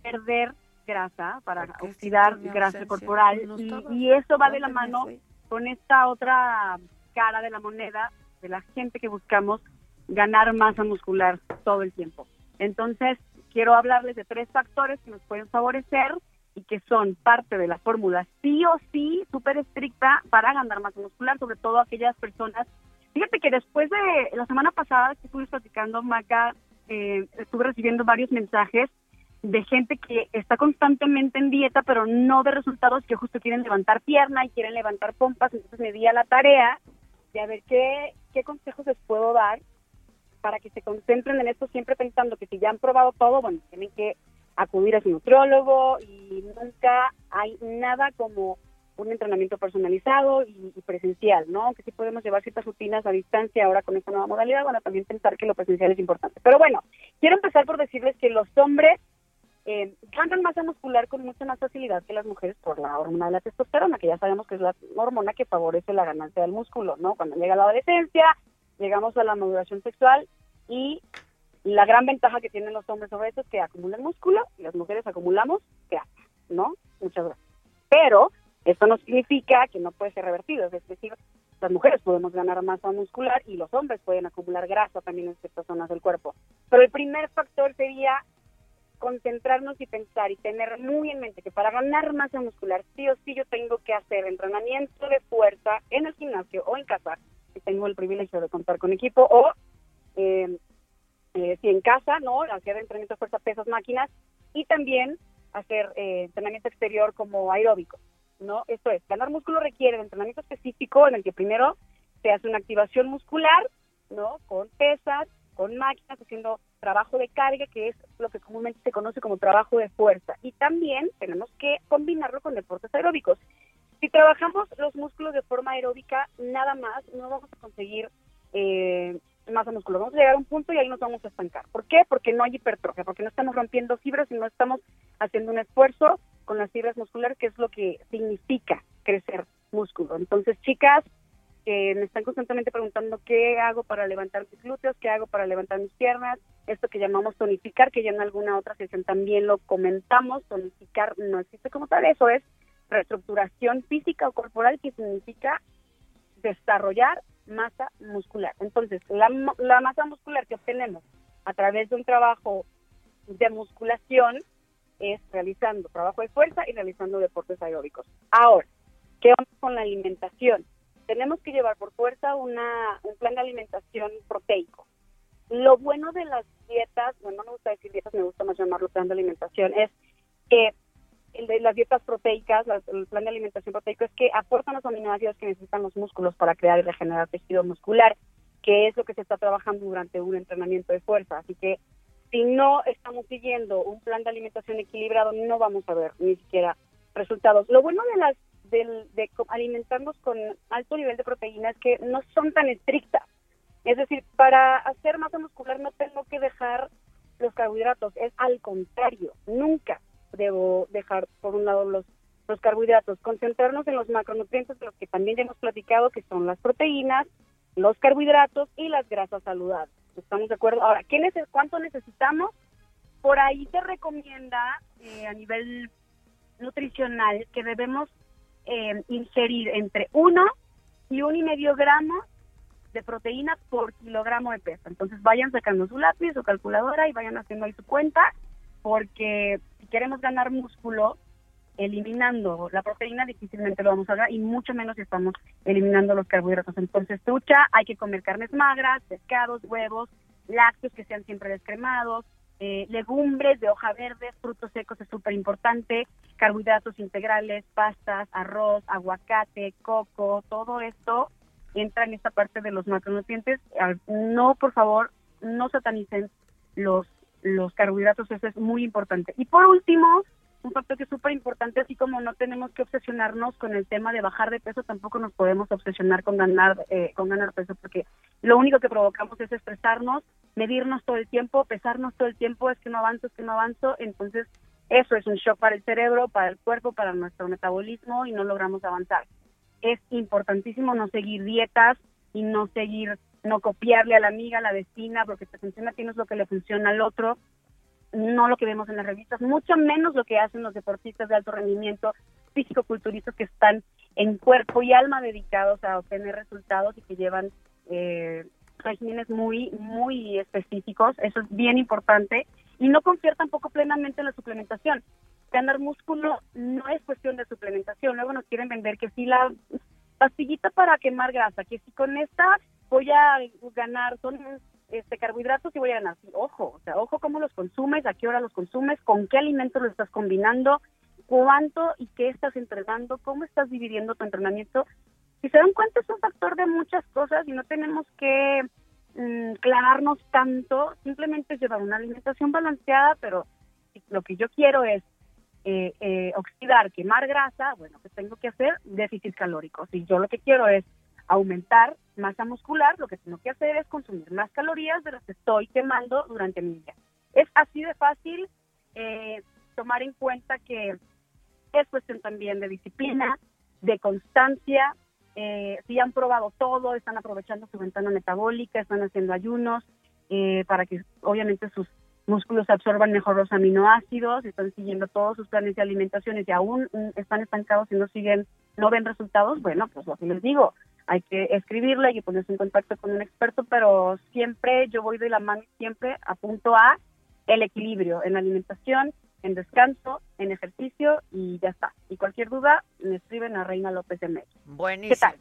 perder grasa, para ¿Por qué oxidar grasa ausencia? corporal. No y, estaba. y eso va de la ¿Dónde me mano fui? con esta otra cara de la moneda de la gente que buscamos ganar masa muscular todo el tiempo. Entonces, quiero hablarles de tres factores que nos pueden favorecer y que son parte de la fórmula sí o sí súper estricta para ganar masa muscular, sobre todo aquellas personas. Fíjate que después de la semana pasada que estuve platicando, Maca, eh, estuve recibiendo varios mensajes de gente que está constantemente en dieta, pero no de resultados, que justo quieren levantar pierna y quieren levantar pompas. Entonces me di a la tarea de a ver qué, qué consejos les puedo dar para que se concentren en esto, siempre pensando que si ya han probado todo, bueno, tienen que acudir a su nutriólogo y nunca hay nada como un entrenamiento personalizado y, presencial, ¿no? Que sí podemos llevar ciertas rutinas a distancia ahora con esta nueva modalidad, bueno, también pensar que lo presencial es importante. Pero bueno, quiero empezar por decirles que los hombres eh, ganan masa muscular con mucha más facilidad que las mujeres por la hormona de la testosterona, que ya sabemos que es la hormona que favorece la ganancia del músculo, ¿no? Cuando llega la adolescencia, llegamos a la maduración sexual y la gran ventaja que tienen los hombres sobre eso es que acumulan músculo y las mujeres acumulamos grasa, ¿no? Muchas gracias. Pero esto no significa que no puede ser revertido, es decir, las mujeres podemos ganar masa muscular y los hombres pueden acumular grasa también en ciertas zonas del cuerpo. Pero el primer factor sería concentrarnos y pensar y tener muy en mente que para ganar masa muscular sí o sí yo tengo que hacer entrenamiento de fuerza en el gimnasio o en casa, si tengo el privilegio de contar con equipo, o eh, eh, si en casa, ¿no? Hacer entrenamiento de fuerza, pesas, máquinas, y también hacer eh, entrenamiento exterior como aeróbico, ¿no? Esto es, ganar músculo requiere de entrenamiento específico en el que primero se hace una activación muscular, ¿no? Con pesas, con máquinas, haciendo trabajo de carga, que es lo que comúnmente se conoce como trabajo de fuerza. Y también tenemos que combinarlo con deportes aeróbicos. Si trabajamos los músculos de forma aeróbica, nada más, no vamos a conseguir eh, masa muscular. Vamos a llegar a un punto y ahí nos vamos a estancar. ¿Por qué? Porque no hay hipertrofia, porque no estamos rompiendo fibras y no estamos haciendo un esfuerzo con las fibras musculares, que es lo que significa crecer músculo. Entonces, chicas, que me están constantemente preguntando qué hago para levantar mis glúteos, qué hago para levantar mis piernas, esto que llamamos tonificar, que ya en alguna otra sesión también lo comentamos, tonificar no existe como tal, eso es reestructuración física o corporal que significa desarrollar masa muscular. Entonces, la, la masa muscular que obtenemos a través de un trabajo de musculación es realizando trabajo de fuerza y realizando deportes aeróbicos. Ahora, ¿qué vamos con la alimentación? Tenemos que llevar por fuerza una, un plan de alimentación proteico. Lo bueno de las dietas, bueno, no me gusta decir dietas, me gusta más llamarlo plan de alimentación, es que el de las dietas proteicas, las- el plan de alimentación proteico es que aportan los aminoácidos que necesitan los músculos para crear y regenerar tejido muscular, que es lo que se está trabajando durante un entrenamiento de fuerza. Así que si no estamos siguiendo un plan de alimentación equilibrado, no vamos a ver ni siquiera resultados. Lo bueno de las de co- alimentarnos con alto nivel de proteína es que no son tan estrictas. Es decir, para hacer masa muscular no tengo que dejar los carbohidratos, es al contrario, nunca debo dejar por un lado los, los carbohidratos, concentrarnos en los macronutrientes de los que también ya hemos platicado, que son las proteínas, los carbohidratos y las grasas saludables. ¿Estamos de acuerdo? Ahora, ¿qué neces ¿cuánto necesitamos? Por ahí se recomienda eh, a nivel nutricional que debemos eh, ingerir entre 1 y un y medio gramos de proteína por kilogramo de peso. Entonces vayan sacando su lápiz, su calculadora y vayan haciendo ahí su cuenta, porque si queremos ganar músculo, eliminando la proteína difícilmente lo vamos a lograr y mucho menos si estamos eliminando los carbohidratos. Entonces, trucha, hay que comer carnes magras, pescados, huevos, lácteos que sean siempre descremados, eh, legumbres de hoja verde, frutos secos es súper importante, carbohidratos integrales, pastas, arroz, aguacate, coco, todo esto entra en esta parte de los macronutrientes. No, por favor, no satanicen los, los carbohidratos, eso es muy importante. Y por último, un factor que es súper importante, así como no tenemos que obsesionarnos con el tema de bajar de peso, tampoco nos podemos obsesionar con ganar, eh, con ganar peso, porque lo único que provocamos es estresarnos, medirnos todo el tiempo, pesarnos todo el tiempo, es que no avanzo, es que no avanzo, entonces eso es un shock para el cerebro, para el cuerpo, para nuestro metabolismo y no logramos avanzar. Es importantísimo no seguir dietas y no seguir, no copiarle a la amiga, a la vecina, porque te funciona a no es lo que le funciona al otro, no lo que vemos en las revistas, mucho menos lo que hacen los deportistas de alto rendimiento, físico-culturistas que están en cuerpo y alma dedicados a obtener resultados y que llevan eh, regímenes muy, muy específicos, eso es bien importante, y no confiar tampoco plenamente en la suplementación. Ganar músculo no es cuestión de suplementación, luego nos quieren vender que si la pastillita para quemar grasa, que si con esta voy a ganar, son este carbohidratos y voy a ganar. Ojo, o sea, ojo cómo los consumes, a qué hora los consumes, con qué alimentos los estás combinando, cuánto y qué estás entrenando, cómo estás dividiendo tu entrenamiento. Si se dan cuenta, es un factor de muchas cosas y no tenemos que mm, clavarnos tanto, simplemente llevar una alimentación balanceada, pero lo que yo quiero es eh, eh, oxidar, quemar grasa, bueno, ¿qué tengo que hacer? Déficit calórico. Si yo lo que quiero es aumentar masa muscular, lo que tengo que hacer es consumir más calorías de las que estoy quemando durante mi día. Es así de fácil eh, tomar en cuenta que es cuestión también de disciplina, de constancia. Eh, si han probado todo, están aprovechando su ventana metabólica, están haciendo ayunos eh, para que obviamente sus músculos absorban mejor los aminoácidos, están siguiendo todos sus planes de alimentación y aún mm, están estancados y no siguen, no ven resultados, bueno, pues lo que les digo, hay que escribirle, hay que ponerse en contacto con un experto, pero siempre yo voy de la mano siempre apunto a el equilibrio en la alimentación, en descanso, en ejercicio y ya está. Y cualquier duda me escriben a Reina López de México. Buenísimo. ¿Qué tal?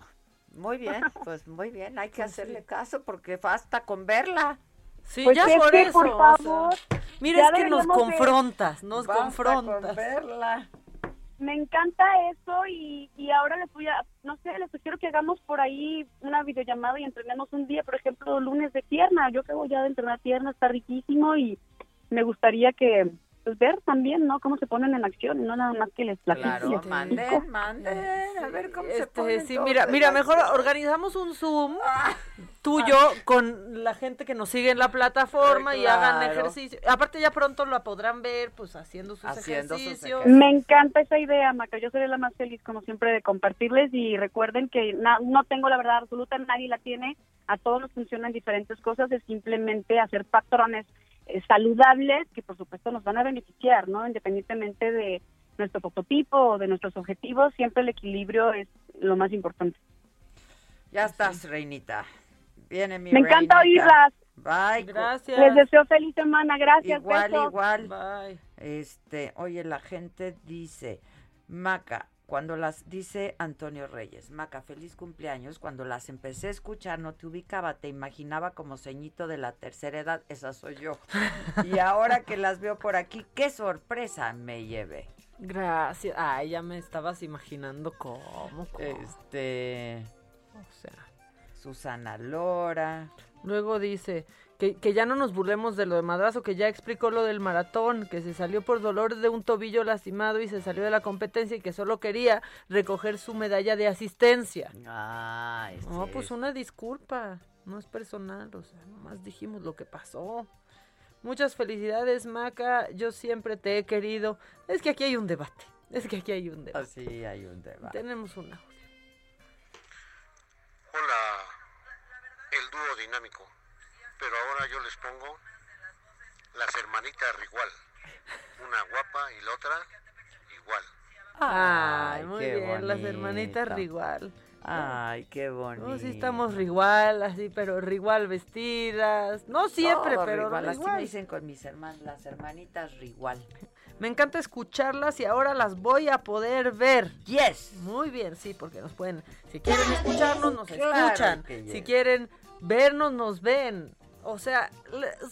Muy bien, pues muy bien, hay que hacerle caso porque basta con verla. Sí, Pues ya es por que, eso. por o sea, favor, mira, es que nos confrontas, nos Basta confrontas. con verla. Me encanta eso y, y ahora les voy a, no sé, les sugiero que hagamos por ahí una videollamada y entrenemos un día, por ejemplo, lunes de pierna. Yo voy ya de entrenar pierna, está riquísimo y me gustaría que pues, ver también, ¿no? Cómo se ponen en acción, no nada más que les platico. y Claro, manden, manden, a ver cómo se Este, ponen sí, mira, mira, mejor acción. organizamos un Zoom Ah. tuyo con la gente que nos sigue en la plataforma y hagan ejercicio. Aparte ya pronto lo podrán ver, pues haciendo sus Haciendo sus ejercicios. Me encanta esa idea, Maca. Yo seré la más feliz, como siempre, de compartirles. Y recuerden que na- no tengo la verdad absoluta, nadie la tiene. A todos nos funcionan diferentes cosas. Es simplemente hacer patrones saludables que, por supuesto, nos van a beneficiar, ¿no? Independientemente de nuestro prototipo o de nuestros objetivos, siempre el equilibrio es lo más importante. Ya estás, reinita. Viene mi Me encanta reinita. oírlas. Bye. Gracias. Les deseo feliz semana. Gracias. Igual, besos. igual. Bye. Este, oye, la gente dice, Maca, cuando las, dice Antonio Reyes, Maca, feliz cumpleaños, cuando las empecé a escuchar no te ubicaba, te imaginaba como ceñito de la tercera edad, esa soy yo. Y ahora que las veo por aquí, qué sorpresa me llevé. Gracias. Ay, ya me estabas imaginando cómo. cómo. Este, O sea, Susana Lora, luego dice que, que ya no nos burlemos de lo de madrazo, que ya explicó lo del maratón, que se salió por dolor de un tobillo lastimado y se salió de la competencia y que solo quería recoger su medalla de asistencia. ah, este No, pues es- una disculpa, no es personal, o sea, nomás dijimos lo que pasó. Muchas felicidades, Maca, yo siempre te he querido. Es que aquí hay un debate, es que aquí hay un debate. así hay un debate. Tenemos un audio. Hola, dinámico. Pero ahora yo les pongo las hermanitas Rigual. Una guapa y la otra igual. Ay, Ay, muy qué bien, las hermanitas. Rigual. Ay, qué bonito. No, sí estamos Rigual, así, pero Rigual vestidas. No siempre, Todo pero Rigual, Así me dicen con mis hermanas, las hermanitas Rigual. Me encanta escucharlas y ahora las voy a poder ver. Yes. Muy bien, sí, porque nos pueden, si quieren escucharnos, nos escuchan. Si quieren vernos, nos ven. O sea,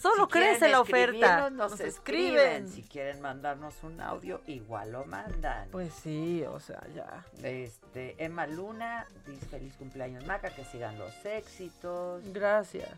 solo Si crece la oferta. Nos escriben. escriben. Si quieren mandarnos un audio, igual lo mandan. Pues sí, o sea, ya. Este, Emma Luna dice feliz cumpleaños Maca, que sigan los éxitos. Gracias.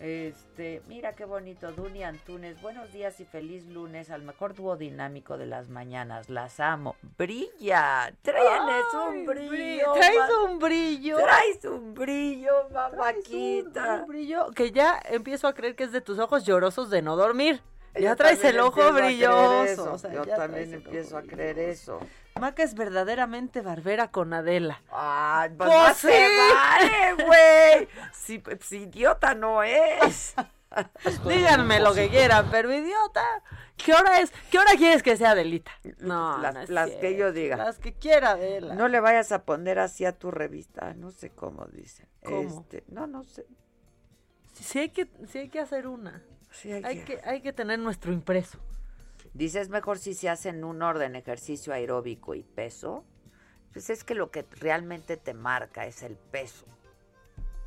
Este, mira qué bonito, Duni Antunes, buenos días y feliz lunes al mejor dúo dinámico de las mañanas, las amo. Brilla, tienes un brillo. Traes un brillo. Traes un brillo, Traes un- mamáquita. un brillo que ya empiezo a creer que es de tus ojos llorosos de no dormir. Ya traes el ojo brilloso. Yo también empiezo a creer eso. Maca es verdaderamente barbera con Adela. Ay, pues, Pues se sí. vale, güey. Si, si idiota no es. Díganme lo que quieran, pero idiota. ¿Qué hora es? ¿Qué hora quieres que sea Adelita? No, Las- no las que yo diga. Las que quiera Adela. No le vayas a poner así a tu revista, no sé cómo dice. ¿Cómo? Este, no, no sé. Sí, sí hay que, sí hay que hacer una. Sí hay hay, que- que... hay que tener nuestro impreso. Dice, es mejor si se hacen un orden ejercicio aeróbico y peso. Pues es que lo que realmente te marca es el peso,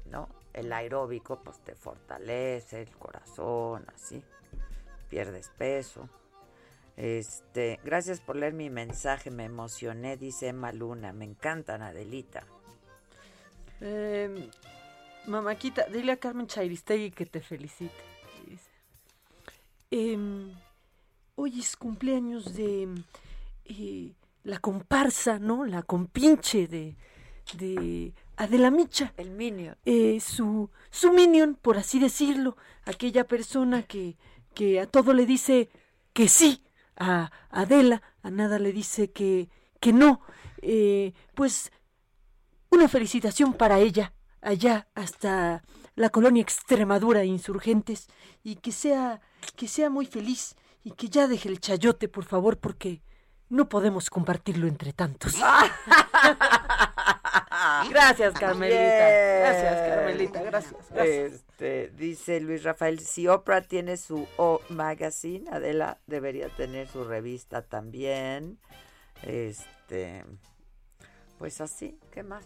¿no? El aeróbico pues te fortalece el corazón, así. Pierdes peso. Este, gracias por leer mi mensaje, me emocioné, dice Emma Luna. Me encantan, Adelita. Eh, mamáquita, dile a Carmen Chairistegui que te felicite. Dice. Em, hoy es cumpleaños de eh, la comparsa, ¿no? La compinche de, de Adela Micha. El Minion. Eh, su, su minion, por así decirlo. Aquella persona que, que a todo le dice que sí. A Adela, a nada le dice que, que no. Eh, pues una felicitación para ella, allá hasta la colonia Extremadura Insurgentes, y que sea, que sea muy feliz, y que ya deje el chayote, por favor, porque no podemos compartirlo entre tantos. gracias, Carmelita. Gracias, Carmelita. Gracias. gracias. Este, dice Luis Rafael, si Oprah tiene su O Magazine, Adela debería tener su revista también. Este, pues así, ¿qué más?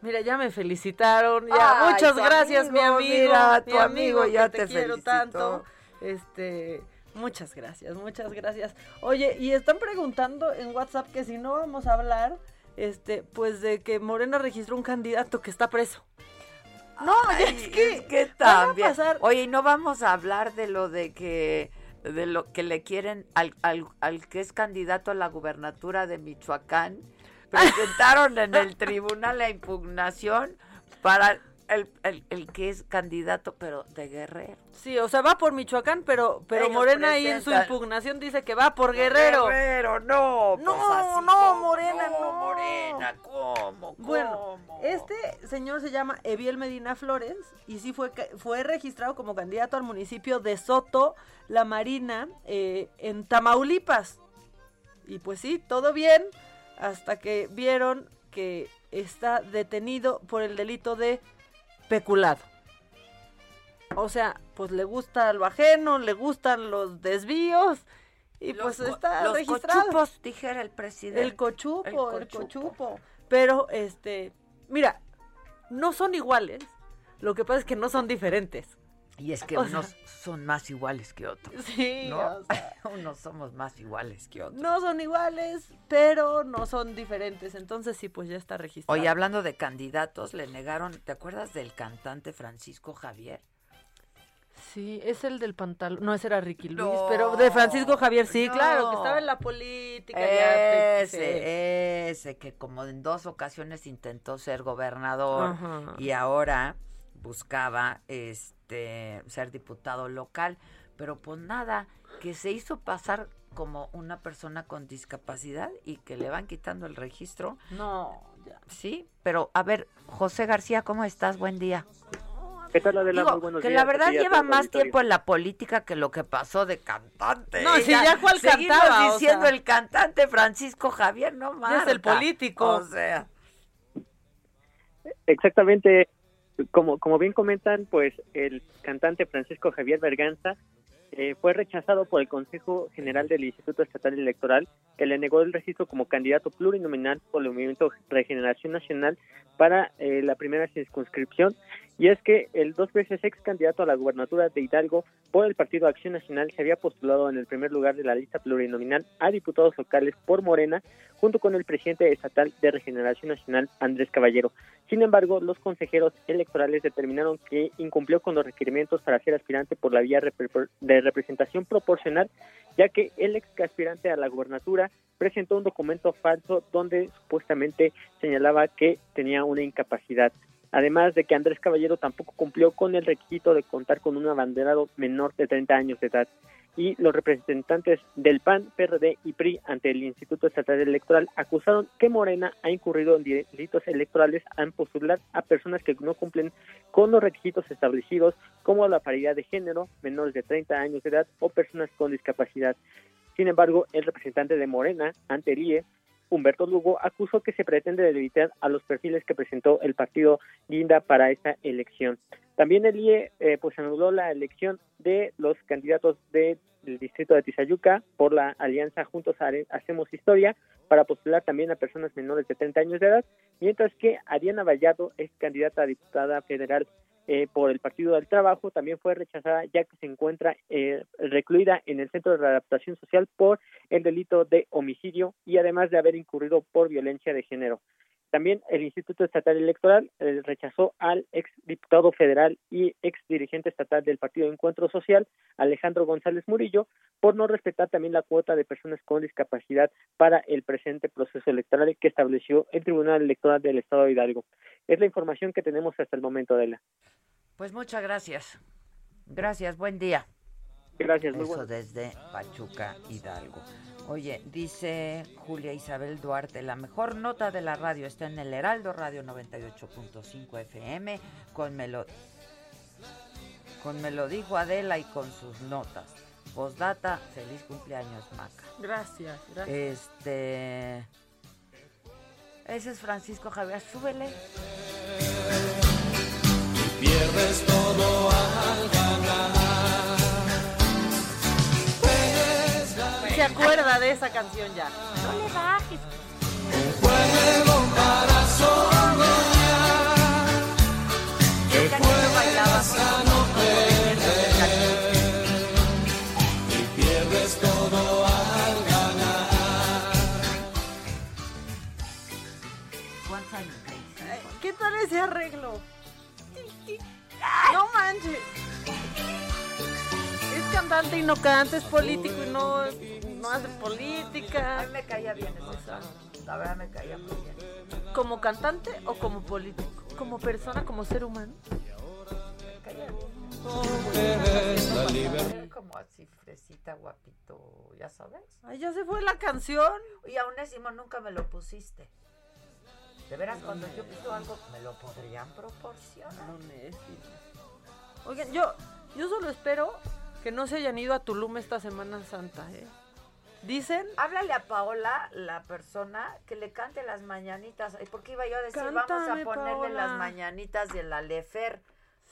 Mira, ya me felicitaron. Ya, Ay, muchas gracias, mi amigo, mira, mi tu amigo ya que te quiero felicitó. tanto. Este, muchas gracias, muchas gracias. Oye, y están preguntando en WhatsApp que si no vamos a hablar, este, pues de que Morena registró un candidato que está preso. No, Ay, es que, es también. pasar- Oye, ¿y no vamos a hablar de lo de que de lo que le quieren al, al, al que es candidato a la gubernatura de Michoacán? Presentaron en el tribunal la impugnación para el, el, el que es candidato, pero de Guerrero. Sí, o sea, va por Michoacán, pero, pero Ellos Morena ahí en su impugnación dice que va por Guerrero. Guerrero, no. No, pues así no, Morena, no. Morena, ¿cómo? Bueno, cómo? este señor se llama Eviel Medina Flores y sí fue, fue registrado como candidato al municipio de Soto, La Marina, eh, en Tamaulipas. Y pues sí, todo bien, hasta que vieron que está detenido por el delito de peculado. O sea, pues le gusta lo ajeno, le gustan los desvíos y Los pues está los registrado. cochupos, dijera el presidente. El cochupo, el El cochupo. cochupo. Pero, este, mira, no son iguales. Lo que pasa es que no son diferentes. Y es que O unos sea- son más iguales que otros. Sí, ¿no? o sea, unos somos más iguales que otros. no son iguales, pero no son diferentes. Entonces sí, pues ya está registrado. Oye, hablando de candidatos, le negaron, ¿te acuerdas del cantante Francisco Javier? Sí, es el del pantalón. No, ese era Ricky Luis, No, pero de Francisco Javier, sí, no. claro, que estaba en la política. ya, Ese, sí. ese, que como en dos ocasiones intentó ser gobernador Ajá. y ahora buscaba este ser diputado local, pero pues nada, que se hizo pasar como una persona con discapacidad y que le van quitando el registro. No, ya. Sí, pero a ver, José García, ¿cómo estás? Buen día. ¿Qué tal, Adela? Digo, Muy buenos que días. la verdad lleva más auditorio. tiempo en la política que lo que pasó de cantante. No, si ya cuál seguimos cantaba, o diciendo sea. el cantante Francisco Javier, no más. Es el político. O sea, Exactamente, como, como bien comentan, pues el cantante Francisco Javier Berganza eh, fue rechazado por el Consejo General del Instituto Estatal Electoral, que le negó el registro como candidato plurinominal por el Movimiento Regeneración Nacional para eh, la primera circunscripción. Y es que el dos veces ex candidato a la gubernatura de Hidalgo por el Partido Acción Nacional se había postulado en el primer lugar de la lista plurinominal a diputados locales por Morena, junto con el presidente estatal de Regeneración Nacional, Andrés Caballero. Sin embargo, los consejeros electorales determinaron que incumplió con los requerimientos para ser aspirante por la vía de representación proporcional, ya que el ex aspirante a la gubernatura presentó un documento falso donde supuestamente señalaba que tenía una incapacidad. Además de que Andrés Caballero tampoco cumplió con el requisito de contar con un abanderado menor de 30 años de edad. Y los representantes del PAN, PRD y PRI ante el Instituto Estatal Electoral acusaron que Morena ha incurrido en delitos electorales al postular a personas que no cumplen con los requisitos establecidos como la paridad de género, menores de 30 años de edad o personas con discapacidad. Sin embargo, el representante de Morena ante el IE, Humberto Lugo, acusó que se pretende debilitar a los perfiles que presentó el partido Guinda para esta elección. También el IE eh, pues anuló la elección de los candidatos de- del distrito de Tizayuca por la alianza Juntos Hacemos Historia para postular también a personas menores de 30 años de edad, mientras que Ariana Vallado es candidata a diputada federal eh, por el Partido del Trabajo, también fue rechazada ya que se encuentra eh, recluida en el Centro de Readaptación Social por el delito de homicidio y además de haber incurrido por violencia de género. También el Instituto Estatal Electoral eh, rechazó al ex diputado federal y ex dirigente estatal del Partido Encuentro Social, Alejandro González Murillo, por no respetar también la cuota de personas con discapacidad para el presente proceso electoral que estableció el Tribunal Electoral del Estado de Hidalgo. Es la información que tenemos hasta el momento, Adela. pues muchas gracias. Gracias, buen día. Gracias, muy Eso desde Pachuca, Hidalgo. Oye, dice Julia Isabel Duarte, la mejor nota de la radio está en el Heraldo Radio 98.5 FM con Melo con Me lo dijo Adela y con sus notas. Postdata, feliz cumpleaños, Maca. Gracias, gracias. Este ese es Francisco Javier, súbele. Pierdes todo al ganar. Se acuerda de esa canción ya. No le bajes. Juegas a no perder. Y pierdes todo al ganar. ¿Cuántos años Ay, ¿Qué tal ese arreglo? No manches. Es cantante y no canta, es político y no, no hace política. A mí me caía bien ese santo. La verdad me caía muy bien. ¿Como cantante o como político? ¿Como persona, como ser humano? Me caía bien. Como así fresita, guapito, ya sabes. Ay, ya se fue la canción. Y aún así nunca me lo pusiste. De veras, cuando yo pido algo, me lo podrían proporcionar. No. Oigan, yo, yo solo espero que no se hayan ido a Tulum esta Semana Santa, ¿eh? Dicen. Háblale a Paola, la persona, que le cante las mañanitas. Porque iba yo a decir, vamos a ponerle Paola. las mañanitas del Alefer.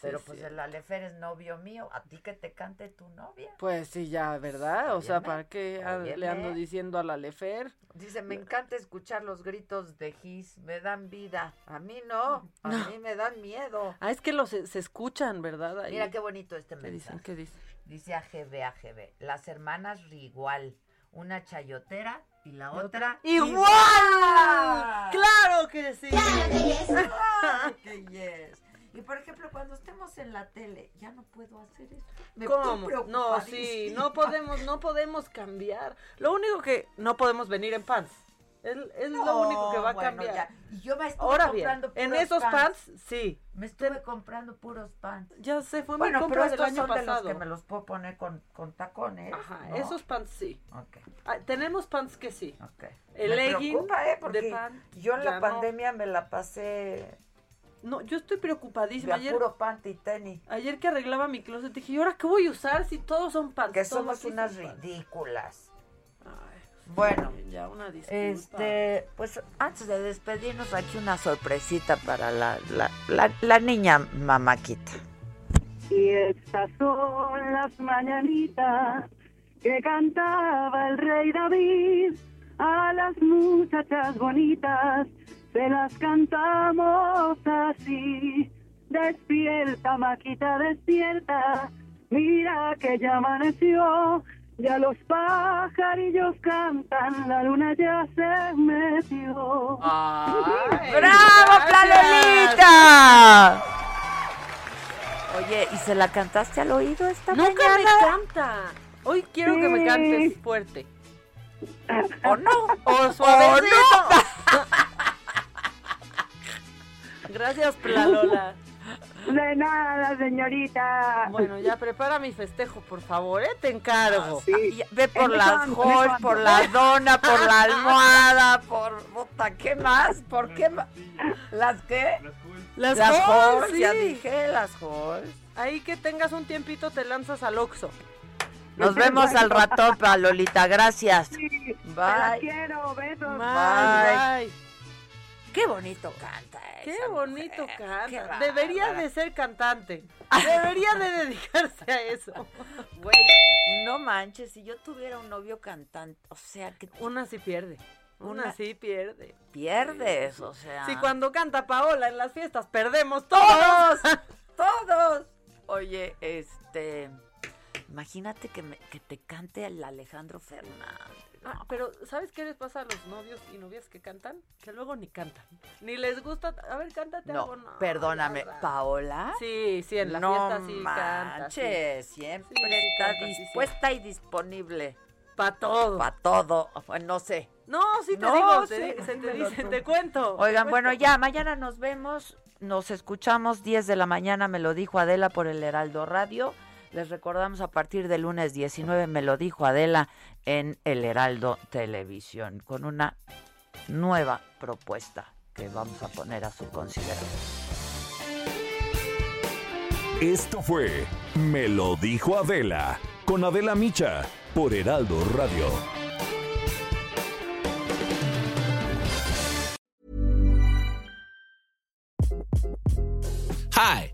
Pero Sí, pues sí. el Alefer es novio mío. A ti que te cante tu novia. Pues sí, ya, ¿verdad? O sea, Óyeme, ¿para qué le ando óyeme. diciendo a la Lefer? Dice, me encanta escuchar los gritos de Gis, me dan vida. A mí no, a mí me dan miedo. Ah, es que los se, escuchan, ¿verdad? Ahí. Mira qué bonito este ¿Qué dicen? mensaje. ¿Qué dicen? Dice AGB, AGB. Las hermanas Rigual. Una chayotera y la ¿Y otra. ¡Igual! ¡Claro que sí! ¡Ay, que yes! Y por ejemplo, cuando estemos en la tele, ya no puedo hacer esto. Me ¿Cómo? No, sí, no podemos, no podemos cambiar. Lo único que no podemos venir en pants. Es, es lo No, único que va a bueno, cambiar. ya. Y yo me estuve Ahora bien, comprando en puros esos pants, sí. Me estuve comprando puros pants. Ya se fue Bueno, mi pero compra del estos año son de los pasado. que me los puedo poner con, con tacones. Ajá, ¿no? esos pants sí. Ah, tenemos pants que sí. El me legging preocupa, ¿eh? de Porque pant, yo en la no. pandemia me la pasé No, yo estoy preocupadísima. De Ayer, puro panty y tenis. ayer que arreglaba mi closet dije, ¿y ahora qué voy a usar si todos son panty? Que somos unas son panty". ridículas. Bueno, Ya, una disculpa. este, pues antes de despedirnos, aquí una sorpresita para la, la, la, la niña mamáquita. Y estas son las mañanitas que cantaba el rey David. A las muchachas bonitas se las cantamos así. Despierta, Maquita, despierta. Mira que ya amaneció. Ya los pajarillos cantan, la luna ya se metió. ¡Bravo, Planolita! Oye, ¿y se la cantaste al oído esta Nunca mañana? me canta. Hoy quiero que me cantes fuerte. ¿O no? O suavecito. Gracias, Plalola. De nada, señorita. Bueno, ya prepara mi festejo, por favor, ¿eh? Te encargo. Y Ve por ¿En las cuánto? por la dona, por la almohada, por... Puta, ¿qué más? ¿Por qué más? ¿Las qué? Las, Las Halls, Halls, ya sí. dije, las Halls. Ahí que tengas un tiempito te lanzas al Oxxo. Nos vemos al ratón, Lolita. Gracias. Te la Bye. quiero, besos. Bye. Qué bonito canta. Qué bonito mujer, canta. Debería de ser cantante. Debería de dedicarse a eso. Güey, no manches, si yo tuviera un novio cantante, o sea, que Una sí pierde. Una, Una- sí pierde. pierdes, o sea. Si cuando canta Paola en las fiestas perdemos todos. ¡Todos! ¡Todos! Oye, este... Imagínate que, me- que te cante el Alejandro Fernández. Ah, pero ¿sabes qué les pasa a los novios y novias que cantan? Que luego ni cantan. Ni les gusta. A ver, cántate algo. No, No, perdóname, ¿Paola? Sí, sí, en la no fiesta sí canta. manches, siempre Sí, sí está canta, sí, sí. dispuesta y disponible. Para todo. Para todo. Bueno, no sé. No, sí te No, digo, sí, te, di- se te dímelo dice, tú. te cuento. Oigan, te bueno, ya, mañana nos vemos. Nos escuchamos 10 de la mañana, me lo dijo Adela por el Heraldo Radio. Les recordamos a partir del lunes 19, me lo dijo Adela en el Heraldo Televisión, con una nueva propuesta que vamos a poner a su consideración. Esto fue Me lo dijo Adela con Adela Micha por Heraldo Radio. Hi,